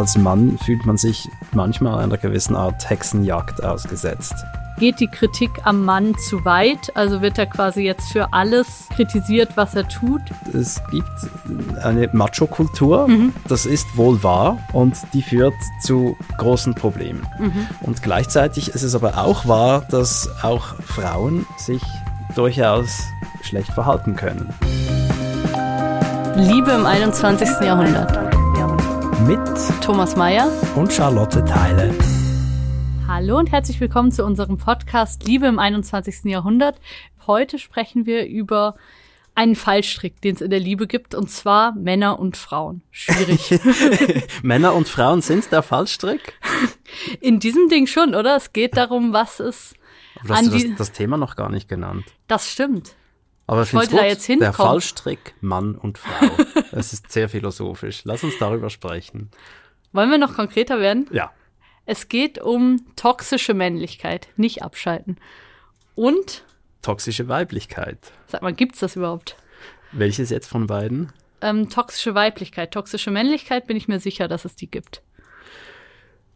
als Mann fühlt man sich manchmal einer gewissen Art Hexenjagd ausgesetzt. Geht die Kritik am Mann zu weit? Also wird er quasi jetzt für alles kritisiert, was er tut? Es gibt eine Macho-Kultur, mhm. das ist wohl wahr und die führt zu großen Problemen. Mhm. Und gleichzeitig ist es aber auch wahr, dass auch Frauen sich durchaus schlecht verhalten können. Liebe im 21. Jahrhundert. Mit Thomas Mayer und Charlotte Teile. Hallo und herzlich willkommen zu unserem Podcast Liebe im 21. Jahrhundert. Heute sprechen wir über einen Fallstrick, den es in der Liebe gibt, und zwar Männer und Frauen. Schwierig. Männer und Frauen sind der Fallstrick? In diesem Ding schon, oder? Es geht darum, was es du hast das, das Thema noch gar nicht genannt. Das stimmt. Aber ich wollte gut, da jetzt hinkommen. Der Fallstrick Mann und Frau. Es ist sehr philosophisch. Lass uns darüber sprechen. Wollen wir noch konkreter werden? Ja. Es geht um toxische Männlichkeit, nicht abschalten. Und toxische Weiblichkeit. Sag mal, gibt's das überhaupt? Welches jetzt von beiden? Ähm, toxische Weiblichkeit. Toxische Männlichkeit bin ich mir sicher, dass es die gibt.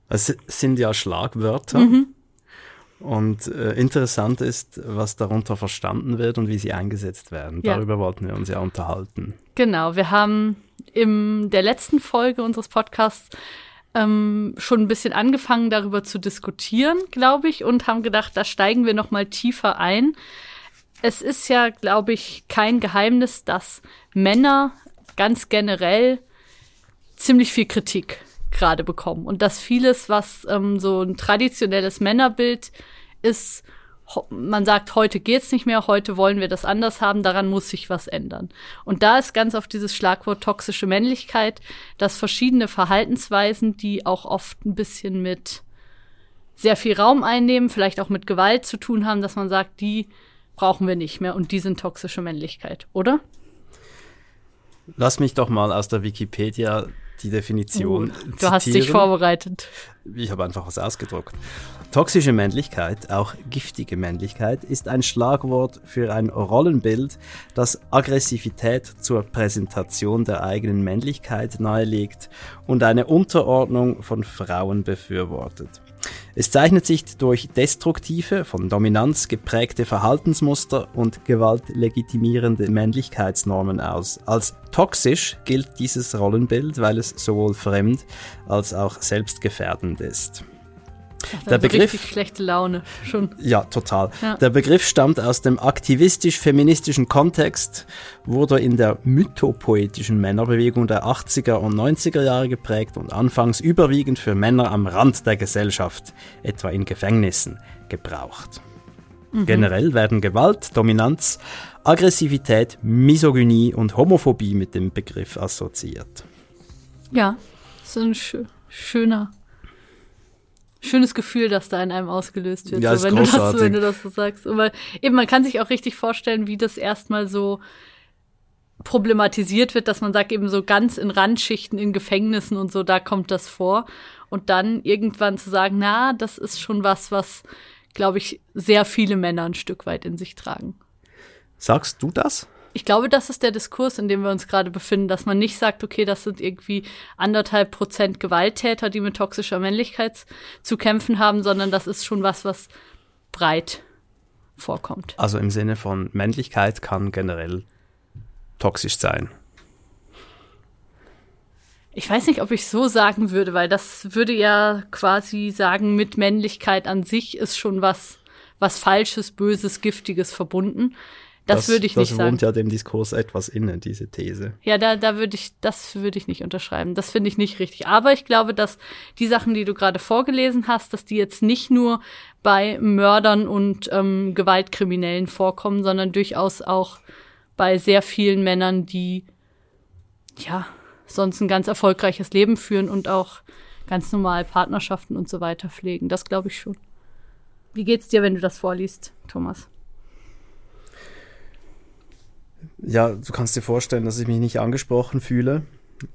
Es sind ja Schlagwörter. Mhm. Und äh, interessant ist, was darunter verstanden wird und wie sie eingesetzt werden. Ja. Darüber wollten wir uns ja unterhalten. Genau, wir haben in der letzten Folge unseres Podcasts ähm, schon ein bisschen angefangen, darüber zu diskutieren, glaube ich, und haben gedacht, da steigen wir noch mal tiefer ein. Es ist ja, glaube ich, kein Geheimnis, dass Männer ganz generell ziemlich viel Kritik gerade bekommen und dass vieles, was ähm, so ein traditionelles Männerbild ist, man sagt, heute geht's nicht mehr, heute wollen wir das anders haben, daran muss sich was ändern. Und da ist ganz oft dieses Schlagwort toxische Männlichkeit, dass verschiedene Verhaltensweisen, die auch oft ein bisschen mit sehr viel Raum einnehmen, vielleicht auch mit Gewalt zu tun haben, dass man sagt, die brauchen wir nicht mehr und die sind toxische Männlichkeit, oder? Lass mich doch mal aus der Wikipedia die Definition. Uh, du hast dich vorbereitet. Ich habe einfach was ausgedruckt. Toxische Männlichkeit, auch giftige Männlichkeit, ist ein Schlagwort für ein Rollenbild, das Aggressivität zur Präsentation der eigenen Männlichkeit nahelegt und eine Unterordnung von Frauen befürwortet. Es zeichnet sich durch destruktive, von Dominanz geprägte Verhaltensmuster und gewaltlegitimierende Männlichkeitsnormen aus. Als toxisch gilt dieses Rollenbild, weil es sowohl fremd als auch selbstgefährdend ist. Ach, der Begriff richtig schlechte Laune schon. Ja, total. Ja. Der Begriff stammt aus dem aktivistisch-feministischen Kontext, wurde in der mythopoetischen Männerbewegung der 80er und 90er Jahre geprägt und anfangs überwiegend für Männer am Rand der Gesellschaft, etwa in Gefängnissen, gebraucht. Mhm. Generell werden Gewalt, Dominanz, Aggressivität, Misogynie und Homophobie mit dem Begriff assoziiert. Ja, so ein schö schöner schönes Gefühl, das da in einem ausgelöst wird, ja, so, wenn, du das, wenn du das so sagst. Aber eben, man kann sich auch richtig vorstellen, wie das erstmal so problematisiert wird, dass man sagt, eben so ganz in Randschichten, in Gefängnissen und so, da kommt das vor. Und dann irgendwann zu sagen, na, das ist schon was, was, glaube ich, sehr viele Männer ein Stück weit in sich tragen. Sagst du das? Ich glaube, das ist der Diskurs, in dem wir uns gerade befinden, dass man nicht sagt, okay, das sind irgendwie anderthalb Prozent Gewalttäter, die mit toxischer Männlichkeit zu kämpfen haben, sondern das ist schon was, was breit vorkommt. Also im Sinne von Männlichkeit kann generell toxisch sein. Ich weiß nicht, ob ich so sagen würde, weil das würde ja quasi sagen, mit Männlichkeit an sich ist schon was, was Falsches, Böses, Giftiges verbunden. Das, das würde ich das nicht sagen. Das wohnt ja dem Diskurs etwas inne, diese These. Ja, da, da würde ich, das würde ich nicht unterschreiben. Das finde ich nicht richtig. Aber ich glaube, dass die Sachen, die du gerade vorgelesen hast, dass die jetzt nicht nur bei Mördern und ähm, Gewaltkriminellen vorkommen, sondern durchaus auch bei sehr vielen Männern, die ja sonst ein ganz erfolgreiches Leben führen und auch ganz normal Partnerschaften und so weiter pflegen. Das glaube ich schon. Wie geht's dir, wenn du das vorliest, Thomas? Ja, du kannst dir vorstellen, dass ich mich nicht angesprochen fühle,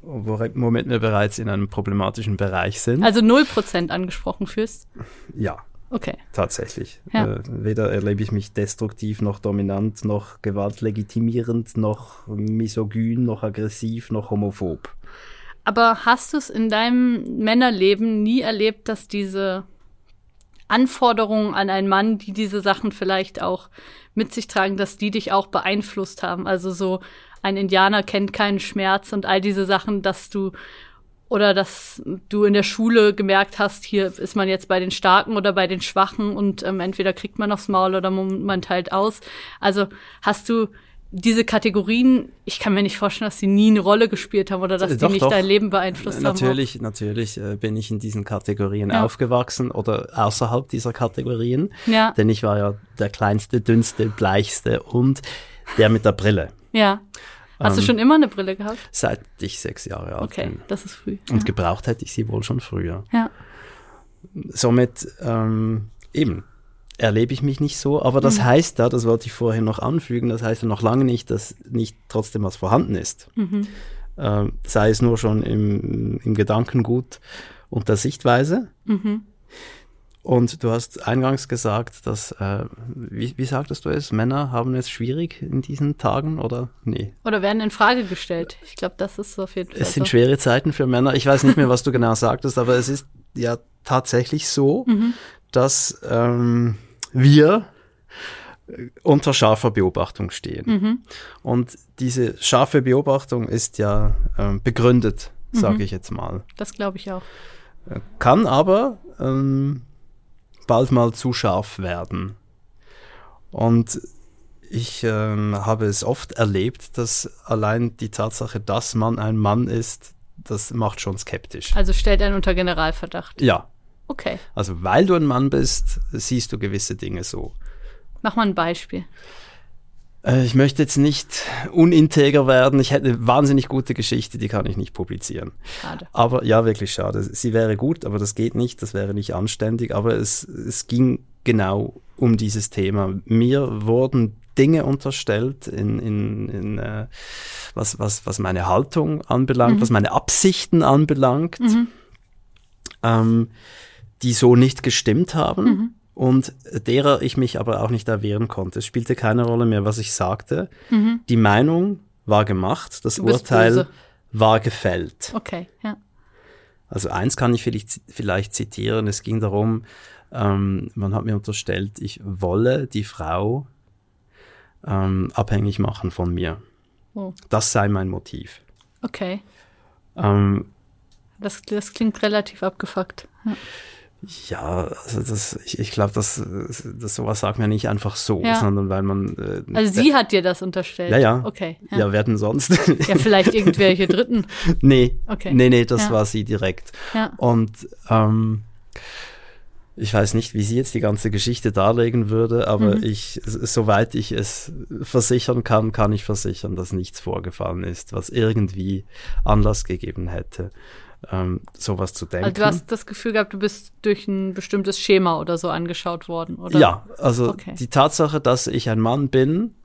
Moment wir bereits in einem problematischen Bereich sind. Also 0% angesprochen fühlst? Ja. Okay. Tatsächlich. Ja. Äh, weder erlebe ich mich destruktiv noch dominant, noch gewaltlegitimierend, noch misogyn, noch aggressiv, noch homophob. Aber hast du es in deinem Männerleben nie erlebt, dass diese Anforderungen an einen Mann, die diese Sachen vielleicht auch mit sich tragen, dass die dich auch beeinflusst haben? Also so ein Indianer kennt keinen Schmerz und all diese Sachen, dass du oder dass du in der Schule gemerkt hast, hier ist man jetzt bei den Starken oder bei den Schwachen und ähm, entweder kriegt man aufs Maul oder man, man teilt aus. Also hast du diese Kategorien, ich kann mir nicht vorstellen, dass sie nie eine Rolle gespielt haben oder dass Doch, die nicht doch. dein Leben beeinflusst Natürlich, natürlich äh, bin ich in diesen Kategorien Ja. aufgewachsen oder außerhalb dieser Kategorien. haben. Ja, Denn ich war ja der kleinste, dünnste, bleichste und der mit der Brille. ja. Hast du Ähm, schon immer eine Brille gehabt? Seit ich sechs Jahre alt Okay, bin. das ist früh. Und ja. gebraucht hätte ich sie wohl schon früher. ja. Somit ähm, eben erlebe ich mich nicht so, aber das heißt da, das wollte ich vorhin noch anfügen, das heißt ja noch lange nicht, dass nicht trotzdem was vorhanden ist. Ähm, sei es nur schon im, im Gedankengut und der Sichtweise. Und du hast eingangs gesagt, dass, äh, wie, wie sagtest du es, Männer haben es schwierig in diesen Tagen oder nee? Oder werden in Frage gestellt. Ich glaube, das ist auf jeden Fall Es sind so. schwere Zeiten für Männer. Ich weiß nicht mehr, was du genau sagtest, aber es ist ja tatsächlich so, dass ähm, wir äh, unter scharfer Beobachtung stehen. Und diese scharfe Beobachtung ist ja ähm, begründet, sage ich jetzt mal. Das glaube ich auch. Kann aber ähm, bald mal zu scharf werden. Und ich ähm, habe es oft erlebt, dass allein die Tatsache, dass man ein Mann ist, das macht schon skeptisch. Also stellt einen unter Generalverdacht. Ja, Okay. also weil du ein Mann bist, siehst du gewisse Dinge so. Mach mal ein Beispiel. Äh, ich möchte jetzt nicht uninteger werden. Ich hätte eine wahnsinnig gute Geschichte, die kann ich nicht publizieren. Schade. Aber ja, wirklich schade. Sie wäre gut, aber das geht nicht, das wäre nicht anständig. Aber es, es ging genau um dieses Thema. Mir wurden Dinge unterstellt, in, in, in, äh, was, was, was meine Haltung anbelangt, was meine Absichten anbelangt, ähm, die so nicht gestimmt haben. Und derer ich mich aber auch nicht erwehren konnte. Es spielte keine Rolle mehr, was ich sagte. Die Meinung war gemacht, das Urteil böse. war gefällt. Okay, ja. Also eins kann ich vielleicht, vielleicht zitieren. Es ging darum, ähm, man hat mir unterstellt, ich wolle die Frau ähm, abhängig machen von mir. Oh. Das sei mein Motiv. Okay. Ähm, Das, das klingt relativ abgefuckt. Ja. Ja, also das, ich, ich glaube, das, das sowas sagt man nicht einfach so, Ja. sondern weil man. Äh, Also sie hat dir das unterstellt. Ja, ja. Okay. ja. Ja, wer denn sonst? ja vielleicht irgendwelche Dritten. nee, Okay. nee, nee, das Ja. war sie direkt. Ja. Und ähm, ich weiß nicht, wie sie jetzt die ganze Geschichte darlegen würde, aber Mhm. ich, soweit ich es versichern kann, kann ich versichern, dass nichts vorgefallen ist, was irgendwie Anlass gegeben hätte, ähm, sowas zu denken. Also du hast das Gefühl gehabt, du bist durch ein bestimmtes Schema oder so angeschaut worden, oder? Ja, also Okay. die Tatsache, dass ich ein Mann bin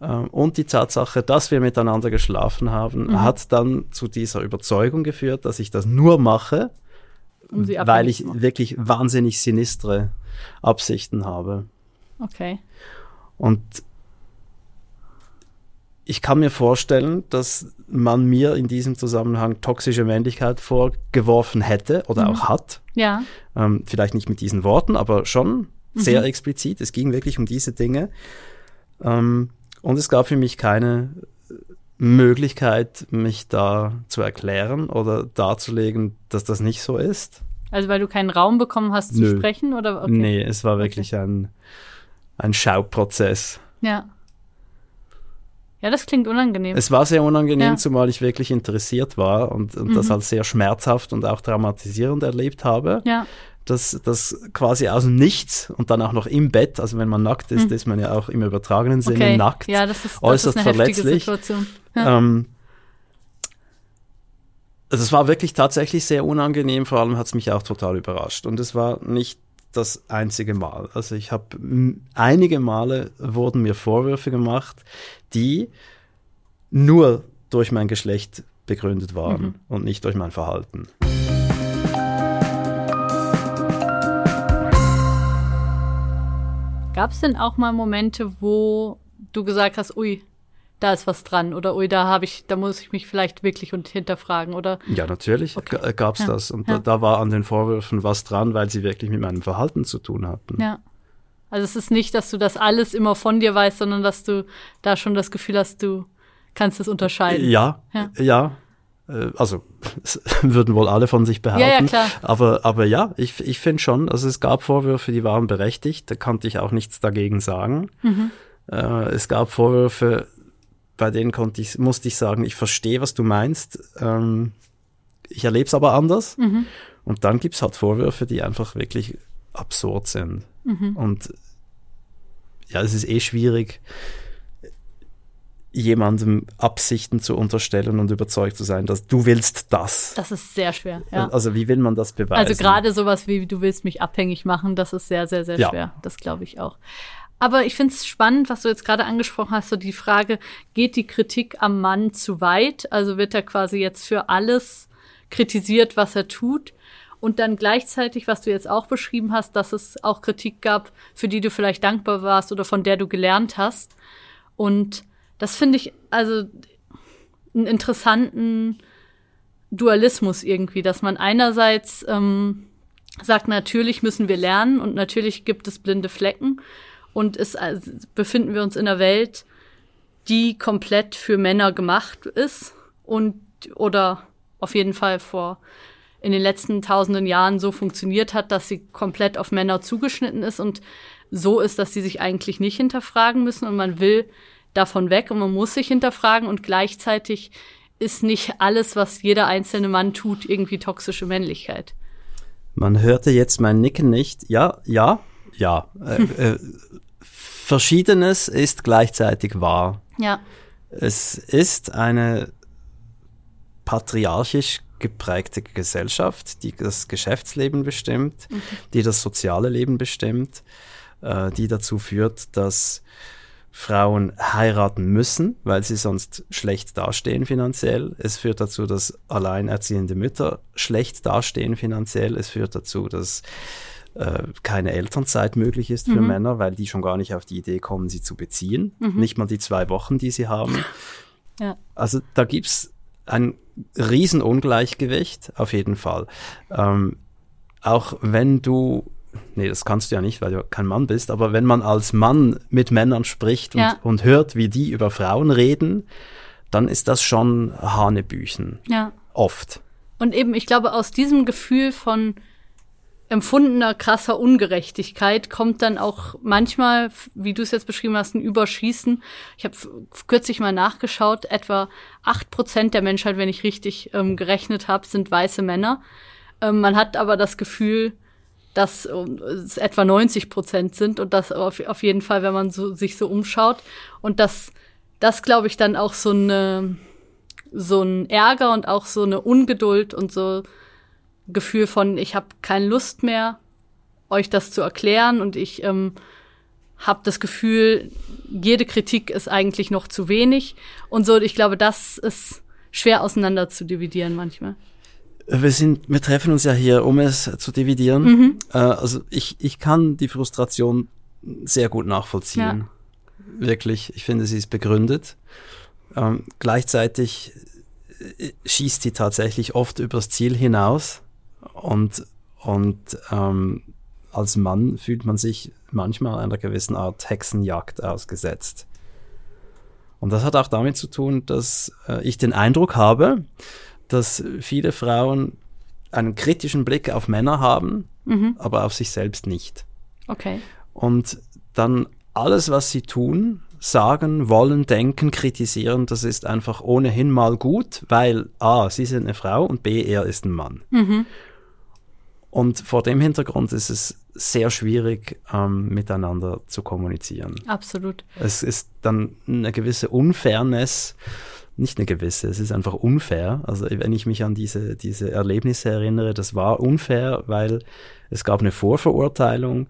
ähm, und die Tatsache, dass wir miteinander geschlafen haben, Mhm. hat dann zu dieser Überzeugung geführt, dass ich das nur mache, Um weil ich machen. wirklich wahnsinnig sinistre Absichten habe. Okay. Und ich kann mir vorstellen, dass man mir in diesem Zusammenhang toxische Männlichkeit vorgeworfen hätte oder Mhm. auch hat. Ja. Ähm, vielleicht nicht mit diesen Worten, aber schon Mhm. sehr explizit. Es ging wirklich um diese Dinge. Ähm, und es gab für mich keine Möglichkeit, mich da zu erklären oder darzulegen, dass das nicht so ist. Also weil du keinen Raum bekommen hast zu Nö. sprechen, oder? Okay. Nee, es war wirklich ein, ein Schauprozess. Ja. Ja, das klingt unangenehm. Es war sehr unangenehm, Ja. zumal ich wirklich interessiert war und, und das Mhm. als sehr schmerzhaft und auch traumatisierend erlebt habe. ja. dass das quasi aus dem Nichts und dann auch noch im Bett, also wenn man nackt ist, Mhm. ist man ja auch im übertragenen Sinne Okay. nackt. Ja, das ist, das äußerst ist eine verletzlich. Situation. Ja. Ähm, also es war wirklich tatsächlich sehr unangenehm, vor allem hat es mich auch total überrascht. Und es war nicht das einzige Mal. Also ich habe einige Male wurden mir Vorwürfe gemacht, die nur durch mein Geschlecht begründet waren Mhm. und nicht durch mein Verhalten. Gab es denn auch mal Momente, wo du gesagt hast, ui, da ist was dran oder ui, da habe ich, da muss ich mich vielleicht wirklich und hinterfragen oder. Ja, natürlich Okay. gab es Ja. das. Und Ja. da, da war an den Vorwürfen was dran, weil sie wirklich mit meinem Verhalten zu tun hatten. Ja. Also es ist nicht, dass du das alles immer von dir weißt, sondern dass du da schon das Gefühl hast, du kannst es unterscheiden. Ja, Ja. ja. Äh, Also würden wohl alle von sich behaupten. Ja, ja, klar. Aber, aber ja, ich, ich finde schon, also es gab Vorwürfe, die waren berechtigt, da konnte ich auch nichts dagegen sagen. Mhm. Äh, es gab Vorwürfe, bei denen konnte ich, musste ich sagen, ich verstehe, was du meinst. Ähm, ich erlebe es aber anders. Mhm. Und dann gibt's halt Vorwürfe, die einfach wirklich absurd sind. Mhm. Und ja, es ist eh schwierig, jemandem Absichten zu unterstellen und überzeugt zu sein, dass du willst das. Das ist sehr schwer. Ja. Also wie will man das beweisen? Also gerade sowas wie du willst mich abhängig machen, das ist sehr, sehr, sehr Ja. schwer. Das glaube ich auch. Aber ich finde es spannend, was du jetzt gerade angesprochen hast, so die Frage, geht die Kritik am Mann zu weit? Also wird er quasi jetzt für alles kritisiert, was er tut? Und dann gleichzeitig, was du jetzt auch beschrieben hast, dass es auch Kritik gab, für die du vielleicht dankbar warst oder von der du gelernt hast. Und das finde ich also einen interessanten Dualismus irgendwie, dass man einerseits ähm, sagt, natürlich müssen wir lernen und natürlich gibt es blinde Flecken und es also, befinden wir uns in einer Welt, die komplett für Männer gemacht ist und oder auf jeden Fall vor in den letzten tausenden Jahren so funktioniert hat, dass sie komplett auf Männer zugeschnitten ist und so ist, dass sie sich eigentlich nicht hinterfragen müssen und man will davon weg und man muss sich hinterfragen und gleichzeitig ist nicht alles, was jeder einzelne Mann tut, irgendwie toxische Männlichkeit. Man hörte jetzt mein Nicken nicht. Ja, ja, ja. Äh, äh, Verschiedenes ist gleichzeitig wahr. Ja, Es ist eine patriarchisch geprägte Gesellschaft, die das Geschäftsleben bestimmt, die das soziale Leben bestimmt, äh, die dazu führt, dass Frauen heiraten müssen, weil sie sonst schlecht dastehen finanziell. Es führt dazu, dass alleinerziehende Mütter schlecht dastehen finanziell. Es führt dazu, dass äh, keine Elternzeit möglich ist für Männer, weil die schon gar nicht auf die Idee kommen, sie zu beziehen. Nicht mal die zwei Wochen, die sie haben. ja, Also da gibt's ein Riesenungleichgewicht, auf jeden Fall. Ähm, auch wenn du, nee, das kannst du ja nicht, weil du kein Mann bist, aber wenn man als Mann mit Männern spricht und, Ja. und hört, wie die über Frauen reden, dann ist das schon Hanebüchen. ja. Oft. Und eben, ich glaube, aus diesem Gefühl von empfundener krasser Ungerechtigkeit kommt dann auch manchmal, wie du es jetzt beschrieben hast, ein Überschießen. Ich habe kürzlich mal nachgeschaut, etwa acht Prozent der Menschheit, wenn ich richtig ähm, gerechnet habe, sind weiße Männer. Ähm, man hat aber das Gefühl, dass ähm, es etwa 90 Prozent sind und das auf, auf jeden Fall, wenn man so, sich so umschaut. Und das, das glaube ich dann auch so eine, so ein Ärger und auch so eine Ungeduld und so Gefühl von, ich habe keine Lust mehr, euch das zu erklären und ich ähm, habe das Gefühl, jede Kritik ist eigentlich noch zu wenig und so. Ich glaube, das ist schwer auseinander zu dividieren manchmal. Wir sind, wir treffen uns ja hier, um es zu dividieren. Äh, also ich, ich kann die Frustration sehr gut nachvollziehen. Wirklich. Ich finde, sie ist begründet. Ähm, gleichzeitig äh, schießt sie tatsächlich oft übers Ziel hinaus. Und, und ähm, als Mann fühlt man sich manchmal einer gewissen Art Hexenjagd ausgesetzt. Und das hat auch damit zu tun, dass äh, ich den Eindruck habe, dass viele Frauen einen kritischen Blick auf Männer haben, aber auf sich selbst nicht. Okay. Und dann alles, was sie tun, sagen, wollen, denken, kritisieren, das ist einfach ohnehin mal gut, weil A, sie sind eine Frau und B, er ist ein Mann. Und vor dem Hintergrund ist es sehr schwierig, ähm, miteinander zu kommunizieren. Absolut. Es ist dann eine gewisse Unfairness, nicht eine gewisse, es ist einfach unfair. Also wenn ich mich an diese, diese Erlebnisse erinnere, das war unfair, weil es gab eine Vorverurteilung,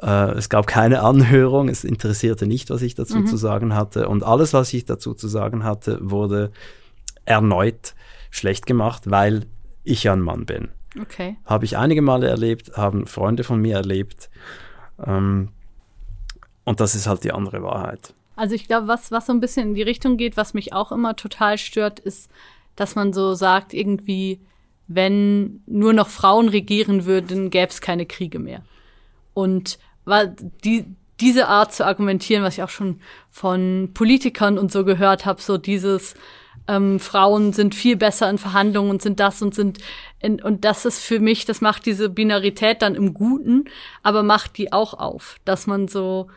äh, es gab keine Anhörung, es interessierte nicht, was ich dazu zu sagen hatte. Und alles, was ich dazu zu sagen hatte, wurde erneut schlecht gemacht, weil ich ein Mann bin. Okay. Habe ich einige Male erlebt, haben Freunde von mir erlebt. Ähm, und das ist halt die andere Wahrheit. Also ich glaube, was, was so ein bisschen in die Richtung geht, was mich auch immer total stört, ist, dass man so sagt, irgendwie, wenn nur noch Frauen regieren würden, gäbe es keine Kriege mehr. Und die, diese Art zu argumentieren, was ich auch schon von Politikern und so gehört habe, so dieses ähm, Frauen sind viel besser in Verhandlungen und sind das und sind in, und das ist für mich, das macht diese Binarität dann im Guten, aber macht die auch auf, dass man so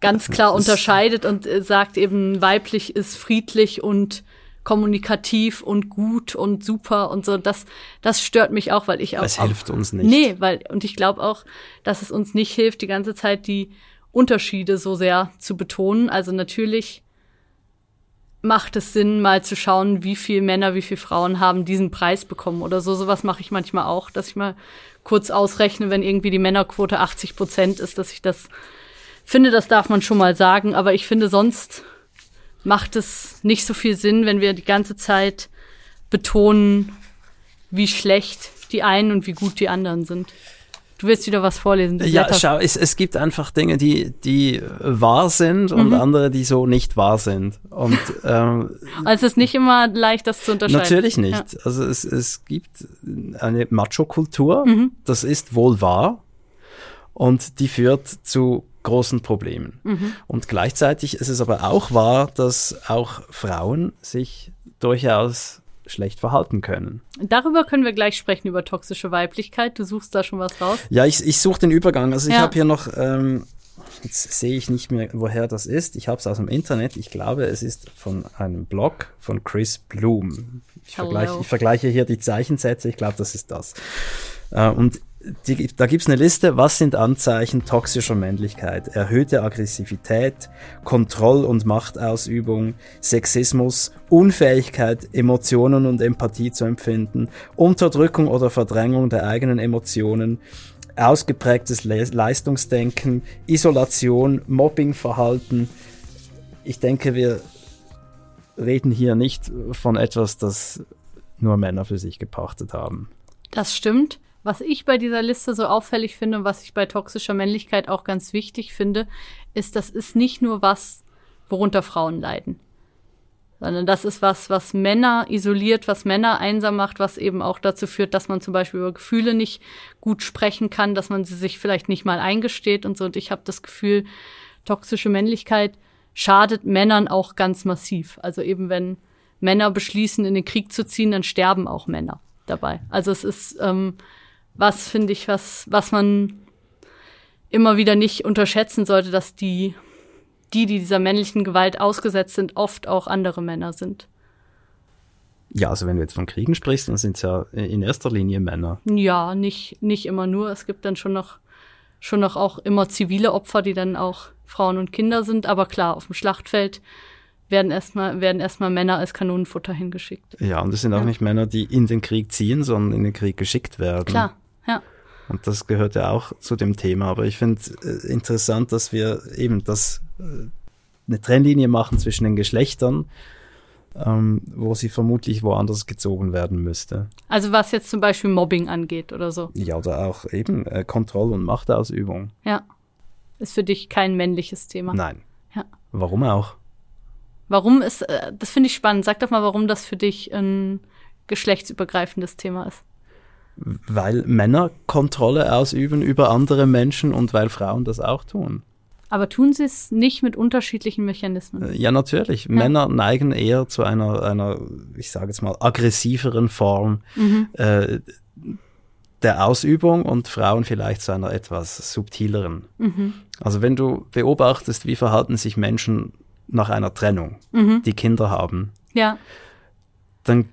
ganz klar unterscheidet und äh, sagt eben weiblich ist friedlich und kommunikativ und gut und super und so. Das, das stört mich auch, weil ich auch. Es hilft uns nicht. Nee, weil, und ich glaube auch, dass es uns nicht hilft, die ganze Zeit die Unterschiede so sehr zu betonen. Also natürlich macht es Sinn, mal zu schauen, wie viel Männer, wie viel Frauen haben diesen Preis bekommen oder so. Sowas mache ich manchmal auch, dass ich mal kurz ausrechne, wenn irgendwie die Männerquote 80 Prozent ist, dass ich das finde, das darf man schon mal sagen. Aber ich finde sonst macht es nicht so viel Sinn, wenn wir die ganze Zeit betonen, wie schlecht die einen und wie gut die anderen sind. Du willst wieder was vorlesen. Ja, schau, es, es gibt einfach Dinge, die, die wahr sind und mhm. andere, die so nicht wahr sind. Und, ähm, also es ist nicht immer leicht, das zu unterscheiden. Natürlich nicht. Ja. Also es, es gibt eine Macho-Kultur, mhm. das ist wohl wahr und die führt zu großen Problemen. Mhm. Und gleichzeitig ist es aber auch wahr, dass auch Frauen sich durchaus schlecht verhalten können. Darüber können wir gleich sprechen, über toxische Weiblichkeit. Du suchst da schon was raus? Ja, ich, ich suche den Übergang. Also ich ja. habe hier noch, ähm, jetzt sehe ich nicht mehr, woher das ist. Ich habe es aus dem Internet. Ich glaube, es ist von einem Blog von Chris Bloom. Ich, vergleiche, ich vergleiche hier die Zeichensätze. Ich glaube, das ist das. Äh, und die, da gibt's eine Liste, was sind Anzeichen toxischer Männlichkeit? Erhöhte Aggressivität, Kontroll- und Machtausübung, Sexismus, Unfähigkeit, Emotionen und Empathie zu empfinden, Unterdrückung oder Verdrängung der eigenen Emotionen, ausgeprägtes Le Leistungsdenken, Isolation, Mobbingverhalten. Ich denke, wir reden hier nicht von etwas, das nur Männer für sich gepachtet haben. Das stimmt. Was ich bei dieser Liste so auffällig finde und was ich bei toxischer Männlichkeit auch ganz wichtig finde, ist, das ist nicht nur was, worunter Frauen leiden. Sondern das ist was, was Männer isoliert, was Männer einsam macht, was eben auch dazu führt, dass man zum Beispiel über Gefühle nicht gut sprechen kann, dass man sie sich vielleicht nicht mal eingesteht und so. Und ich habe das Gefühl, toxische Männlichkeit schadet Männern auch ganz massiv. Also eben wenn Männer beschließen, in den Krieg zu ziehen, dann sterben auch Männer dabei. Also es ist ähm, was, finde ich, was, was man immer wieder nicht unterschätzen sollte, dass die, die, die dieser männlichen Gewalt ausgesetzt sind, oft auch andere Männer sind. Ja, also wenn du jetzt von Kriegen sprichst, dann sind es ja in erster Linie Männer. Ja, nicht, nicht immer nur. Es gibt dann schon noch, schon noch auch immer zivile Opfer, die dann auch Frauen und Kinder sind. Aber klar, auf dem Schlachtfeld werden erstmal werden erstmal Männer als Kanonenfutter hingeschickt. Ja, und es sind auch ja. nicht Männer, die in den Krieg ziehen, sondern in den Krieg geschickt werden. Klar. Ja. Und das gehört ja auch zu dem Thema. Aber ich finde äh, interessant, dass wir eben das äh, eine Trennlinie machen zwischen den Geschlechtern, ähm, wo sie vermutlich woanders gezogen werden müsste. Also was jetzt zum Beispiel Mobbing angeht oder so. Ja, oder auch eben äh, Kontroll- und Machtausübung. Ja. Ist für dich kein männliches Thema. Nein. Ja. Warum auch? Warum ist, äh, das finde ich spannend. Sag doch mal, warum das für dich ein geschlechtsübergreifendes Thema ist weil Männer Kontrolle ausüben über andere Menschen und weil Frauen das auch tun. Aber tun sie es nicht mit unterschiedlichen Mechanismen? Äh, ja, natürlich. Ja. Männer neigen eher zu einer, einer ich sage jetzt mal, aggressiveren Form mhm. äh, der Ausübung und Frauen vielleicht zu einer etwas subtileren. Mhm. Also wenn du beobachtest, wie verhalten sich Menschen nach einer Trennung, mhm. die Kinder haben, ja. dann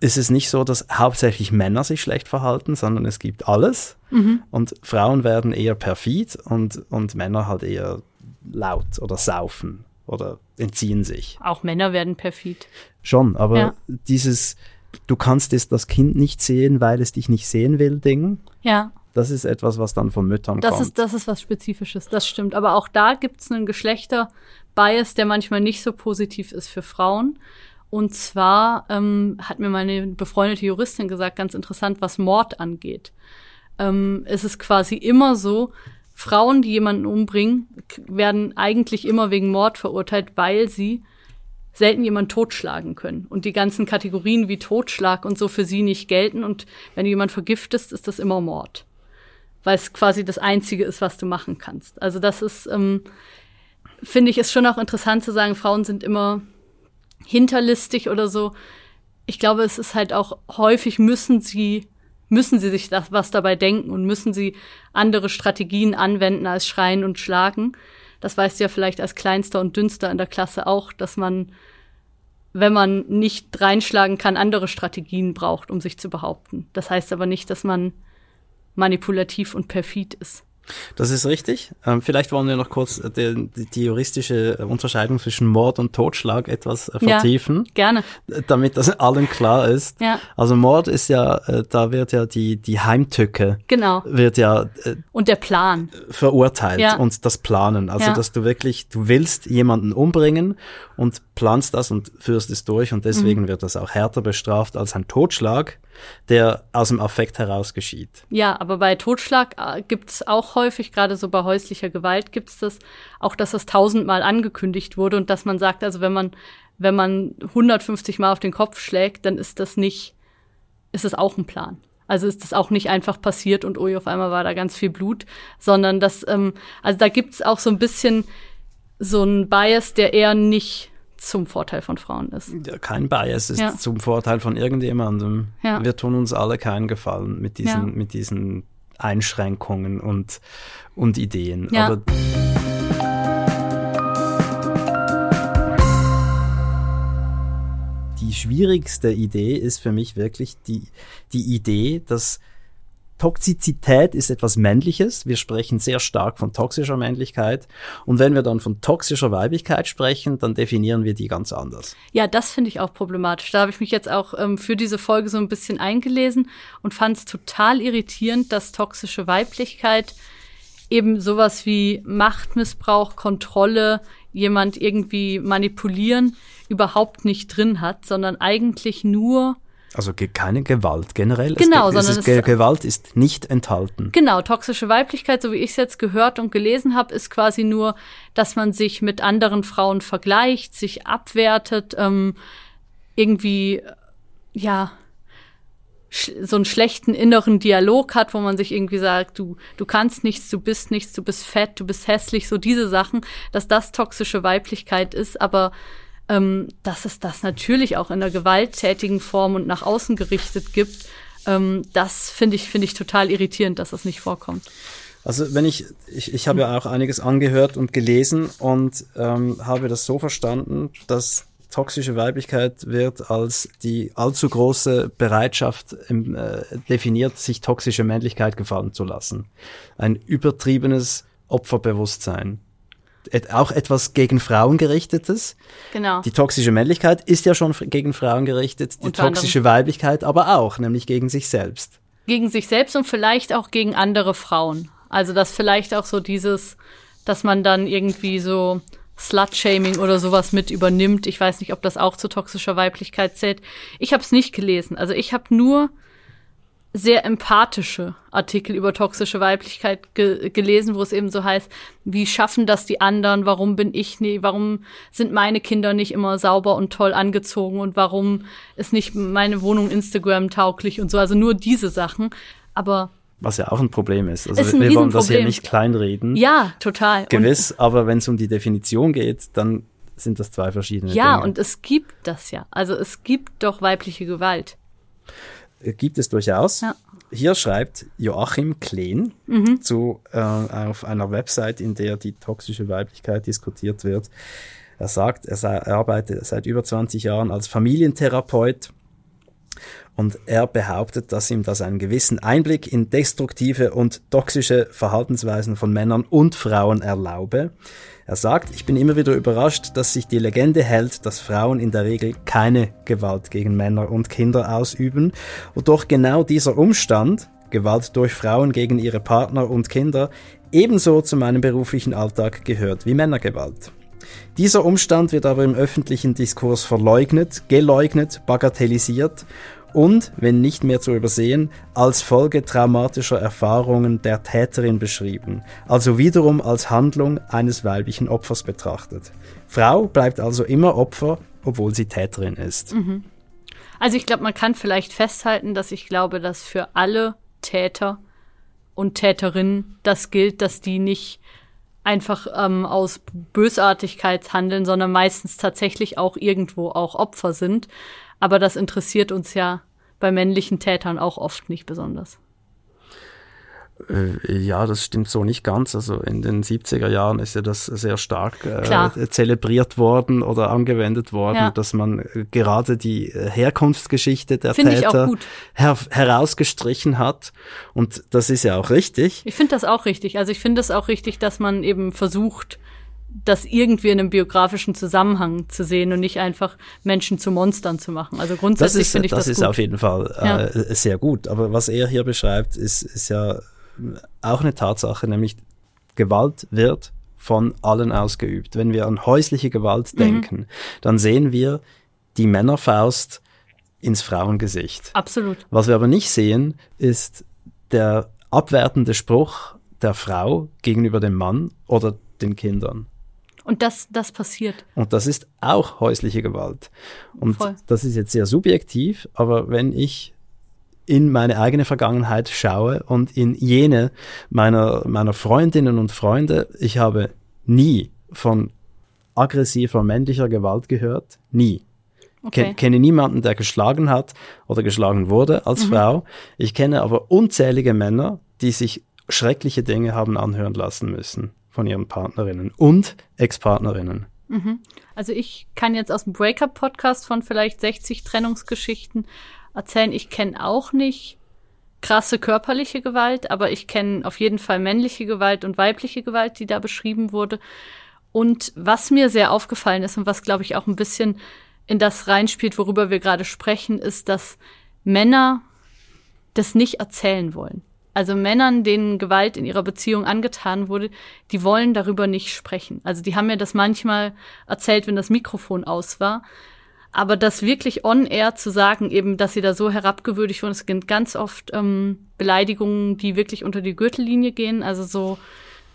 ist es nicht so, dass hauptsächlich Männer sich schlecht verhalten, sondern es gibt alles. Mhm. Und Frauen werden eher perfid und, und Männer halt eher laut oder saufen oder entziehen sich. Auch Männer werden perfid. Schon, aber ja. dieses, du kannst es das Kind nicht sehen, weil es dich nicht sehen will, Ding. Ja. Das ist etwas, was dann von Müttern das kommt. Ist, das ist was Spezifisches, das stimmt. Aber auch da gibt es einen Geschlechterbias, der manchmal nicht so positiv ist für Frauen. Und zwar ähm, hat mir meine befreundete Juristin gesagt, ganz interessant, was Mord angeht. Ähm, ist es quasi immer so, Frauen, die jemanden umbringen, werden eigentlich immer wegen Mord verurteilt, weil sie selten jemanden totschlagen können und die ganzen Kategorien wie Totschlag und so für sie nicht gelten und wenn du jemanden vergiftest, ist das immer Mord, weil es quasi das Einzige ist, was du machen kannst. Also das ist, ähm, finde ich, ist schon auch interessant zu sagen, Frauen sind immer hinterlistig oder so. Ich glaube, es ist halt auch häufig müssen sie müssen sie sich das, was dabei denken und müssen sie andere Strategien anwenden als Schreien und Schlagen. Das weißt du ja vielleicht als Kleinster und Dünnster in der Klasse auch, dass man, wenn man nicht reinschlagen kann, andere Strategien braucht, um sich zu behaupten. Das heißt aber nicht, dass man manipulativ und perfid ist. Das ist richtig. Ähm, vielleicht wollen wir noch kurz die, die, juristische Unterscheidung zwischen Mord und Totschlag etwas äh, vertiefen. Ja, gerne. Damit das allen klar ist. Ja. Also Mord ist ja, äh, da wird ja die, die Heimtücke. Genau. Wird ja. Äh, und der Plan. Verurteilt. Ja. Und das Planen. Also, ja. dass du wirklich, du willst jemanden umbringen und planst das und führst es durch und deswegen mhm. wird das auch härter bestraft als ein Totschlag der aus dem Affekt heraus geschieht. Ja, aber bei Totschlag äh, gibt es auch häufig, gerade so bei häuslicher Gewalt gibt es das, auch dass das tausendmal angekündigt wurde und dass man sagt, also wenn man, wenn man 150 Mal auf den Kopf schlägt, dann ist das nicht, ist das auch ein Plan. Also ist das auch nicht einfach passiert und ui, auf einmal war da ganz viel Blut, sondern das, ähm, also da gibt es auch so ein bisschen so ein Bias, der eher nicht zum Vorteil von Frauen ist. Ja, kein Bias ist ja. zum Vorteil von irgendjemandem. Ja. Wir tun uns alle keinen Gefallen mit diesen, mit diesen Einschränkungen und, und Ideen. Aber die schwierigste Idee ist für mich wirklich die, die Idee, dass Toxizität ist etwas Männliches. Wir sprechen sehr stark von toxischer Männlichkeit. Und wenn wir dann von toxischer Weiblichkeit sprechen, dann definieren wir die ganz anders. Ja, das finde ich auch problematisch. Da habe ich mich jetzt auch ähm, für diese Folge so ein bisschen eingelesen und fand es total irritierend, dass toxische Weiblichkeit eben sowas wie Machtmissbrauch, Kontrolle, jemand irgendwie manipulieren überhaupt nicht drin hat, sondern eigentlich nur also keine Gewalt generell. Genau, es, sondern es ist, Gewalt ist nicht enthalten. Genau, toxische Weiblichkeit, so wie ich es jetzt gehört und gelesen habe, ist quasi nur, dass man sich mit anderen Frauen vergleicht, sich abwertet, ähm, irgendwie, ja, so einen schlechten inneren Dialog hat, wo man sich irgendwie sagt, du, du kannst nichts, du bist nichts, du bist fett, du bist hässlich, so diese Sachen, dass das toxische Weiblichkeit ist, aber ähm, dass es das natürlich auch in der gewalttätigen Form und nach außen gerichtet gibt, ähm, das finde ich, finde ich total irritierend, dass das nicht vorkommt. Also wenn ich, ich, ich habe ja auch einiges angehört und gelesen und ähm, habe das so verstanden, dass toxische Weiblichkeit wird als die allzu große Bereitschaft ähm, äh, definiert, sich toxische Männlichkeit gefallen zu lassen. Ein übertriebenes Opferbewusstsein auch etwas gegen Frauen gerichtetes. Genau. Die toxische Männlichkeit ist ja schon gegen Frauen gerichtet, die Unter toxische anderem. Weiblichkeit aber auch, nämlich gegen sich selbst. Gegen sich selbst und vielleicht auch gegen andere Frauen. Also das vielleicht auch so dieses, dass man dann irgendwie so Slut-Shaming oder sowas mit übernimmt. Ich weiß nicht, ob das auch zu toxischer Weiblichkeit zählt. Ich habe es nicht gelesen. Also ich habe nur sehr empathische Artikel über toxische Weiblichkeit ge gelesen, wo es eben so heißt, wie schaffen das die anderen, warum bin ich nie, warum sind meine Kinder nicht immer sauber und toll angezogen und warum ist nicht meine Wohnung Instagram tauglich und so, also nur diese Sachen, aber was ja auch ein Problem ist. Also ist wir wollen das hier nicht kleinreden. Ja, total. Gewiss, und, aber wenn es um die Definition geht, dann sind das zwei verschiedene ja, Dinge. Ja, und es gibt das ja. Also es gibt doch weibliche Gewalt gibt es durchaus. Ja. Hier schreibt Joachim Kleen mhm. zu, äh, auf einer Website, in der die toxische Weiblichkeit diskutiert wird. Er sagt, er, sei, er arbeitet seit über 20 Jahren als Familientherapeut und er behauptet, dass ihm das einen gewissen Einblick in destruktive und toxische Verhaltensweisen von Männern und Frauen erlaube. Er sagt, ich bin immer wieder überrascht, dass sich die Legende hält, dass Frauen in der Regel keine Gewalt gegen Männer und Kinder ausüben doch genau dieser Umstand, Gewalt durch Frauen gegen ihre Partner und Kinder, ebenso zu meinem beruflichen Alltag gehört wie Männergewalt. Dieser Umstand wird aber im öffentlichen Diskurs verleugnet, geleugnet, bagatellisiert und, wenn nicht mehr zu übersehen, als Folge traumatischer Erfahrungen der Täterin beschrieben, also wiederum als Handlung eines weiblichen Opfers betrachtet. Frau bleibt also immer Opfer, obwohl sie Täterin ist. Mhm. Also ich glaube, man kann vielleicht festhalten, dass ich glaube, dass für alle Täter und Täterinnen das gilt, dass die nicht einfach ähm, aus Bösartigkeit handeln, sondern meistens tatsächlich auch irgendwo auch Opfer sind. Aber das interessiert uns ja bei männlichen Tätern auch oft nicht besonders. Äh, ja, das stimmt so nicht ganz. Also in den 70er Jahren ist ja das sehr stark äh, zelebriert worden oder angewendet worden, ja. dass man äh, gerade die äh, Herkunftsgeschichte der Find Täter her herausgestrichen hat. Und das ist ja auch richtig. Ich finde das auch richtig. Also ich finde es auch richtig, dass man eben versucht, das irgendwie in einem biografischen Zusammenhang zu sehen und nicht einfach Menschen zu Monstern zu machen. Also grundsätzlich finde ich das, das ist gut. auf jeden Fall äh, ja. sehr gut. Aber was er hier beschreibt, ist, ist ja auch eine Tatsache, nämlich Gewalt wird von allen ausgeübt. Wenn wir an häusliche Gewalt mhm. denken, dann sehen wir die Männerfaust ins Frauengesicht. Absolut. Was wir aber nicht sehen, ist der abwertende Spruch der Frau gegenüber dem Mann oder den Kindern. Und das, das passiert. Und das ist auch häusliche Gewalt. Und Voll. das ist jetzt sehr subjektiv, aber wenn ich in meine eigene Vergangenheit schaue und in jene meiner, meiner Freundinnen und Freunde. Ich habe nie von aggressiver männlicher Gewalt gehört. Nie. Okay. Ken, kenne niemanden, der geschlagen hat oder geschlagen wurde als mhm. Frau. Ich kenne aber unzählige Männer, die sich schreckliche Dinge haben anhören lassen müssen von ihren Partnerinnen und Ex-Partnerinnen. Mhm. Also ich kann jetzt aus dem Breakup-Podcast von vielleicht 60 Trennungsgeschichten erzählen. Ich kenne auch nicht krasse körperliche Gewalt, aber ich kenne auf jeden Fall männliche Gewalt und weibliche Gewalt, die da beschrieben wurde. Und was mir sehr aufgefallen ist und was, glaube ich, auch ein bisschen in das reinspielt, worüber wir gerade sprechen, ist, dass Männer das nicht erzählen wollen. Also Männern, denen Gewalt in ihrer Beziehung angetan wurde, die wollen darüber nicht sprechen. Also die haben mir das manchmal erzählt, wenn das Mikrofon aus war. Aber das wirklich on air zu sagen, eben, dass sie da so herabgewürdigt wurden, es gibt ganz oft ähm, Beleidigungen, die wirklich unter die Gürtellinie gehen. Also so,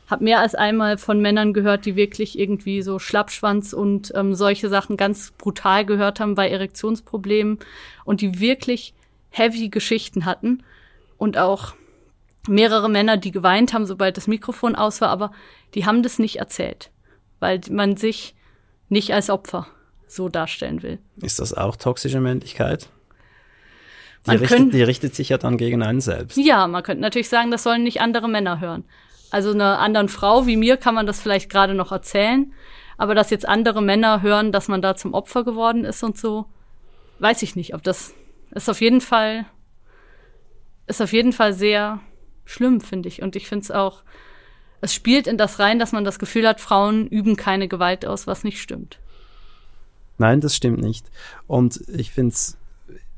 hab mehr als einmal von Männern gehört, die wirklich irgendwie so Schlappschwanz und ähm, solche Sachen ganz brutal gehört haben bei Erektionsproblemen und die wirklich heavy Geschichten hatten und auch mehrere Männer, die geweint haben, sobald das Mikrofon aus war, aber die haben das nicht erzählt, weil man sich nicht als Opfer so darstellen will. Ist das auch toxische Männlichkeit? Die, richtet, könnt, die richtet sich ja dann gegen einen selbst. Ja, man könnte natürlich sagen, das sollen nicht andere Männer hören. Also einer anderen Frau wie mir kann man das vielleicht gerade noch erzählen, aber dass jetzt andere Männer hören, dass man da zum Opfer geworden ist und so, weiß ich nicht. Ob das ist auf jeden Fall ist auf jeden Fall sehr schlimm, finde ich. Und ich finde es auch, es spielt in das rein, dass man das Gefühl hat, Frauen üben keine Gewalt aus, was nicht stimmt. Nein, das stimmt nicht. Und ich finde es,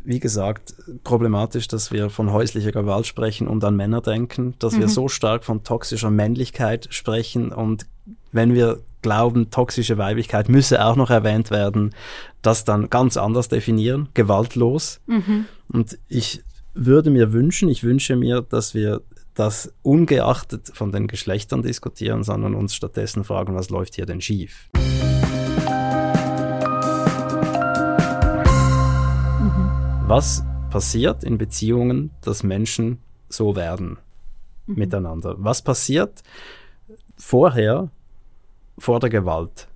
wie gesagt, problematisch, dass wir von häuslicher Gewalt sprechen und an Männer denken, dass mhm. wir so stark von toxischer Männlichkeit sprechen und wenn wir glauben, toxische Weiblichkeit müsse auch noch erwähnt werden, das dann ganz anders definieren, gewaltlos. Mhm. Und ich würde mir wünschen, ich wünsche mir, dass wir das ungeachtet von den Geschlechtern diskutieren, sondern uns stattdessen fragen, was läuft hier denn schief? Was passiert in Beziehungen, dass Menschen so werden mhm. miteinander? Was passiert vorher, vor der Gewalt,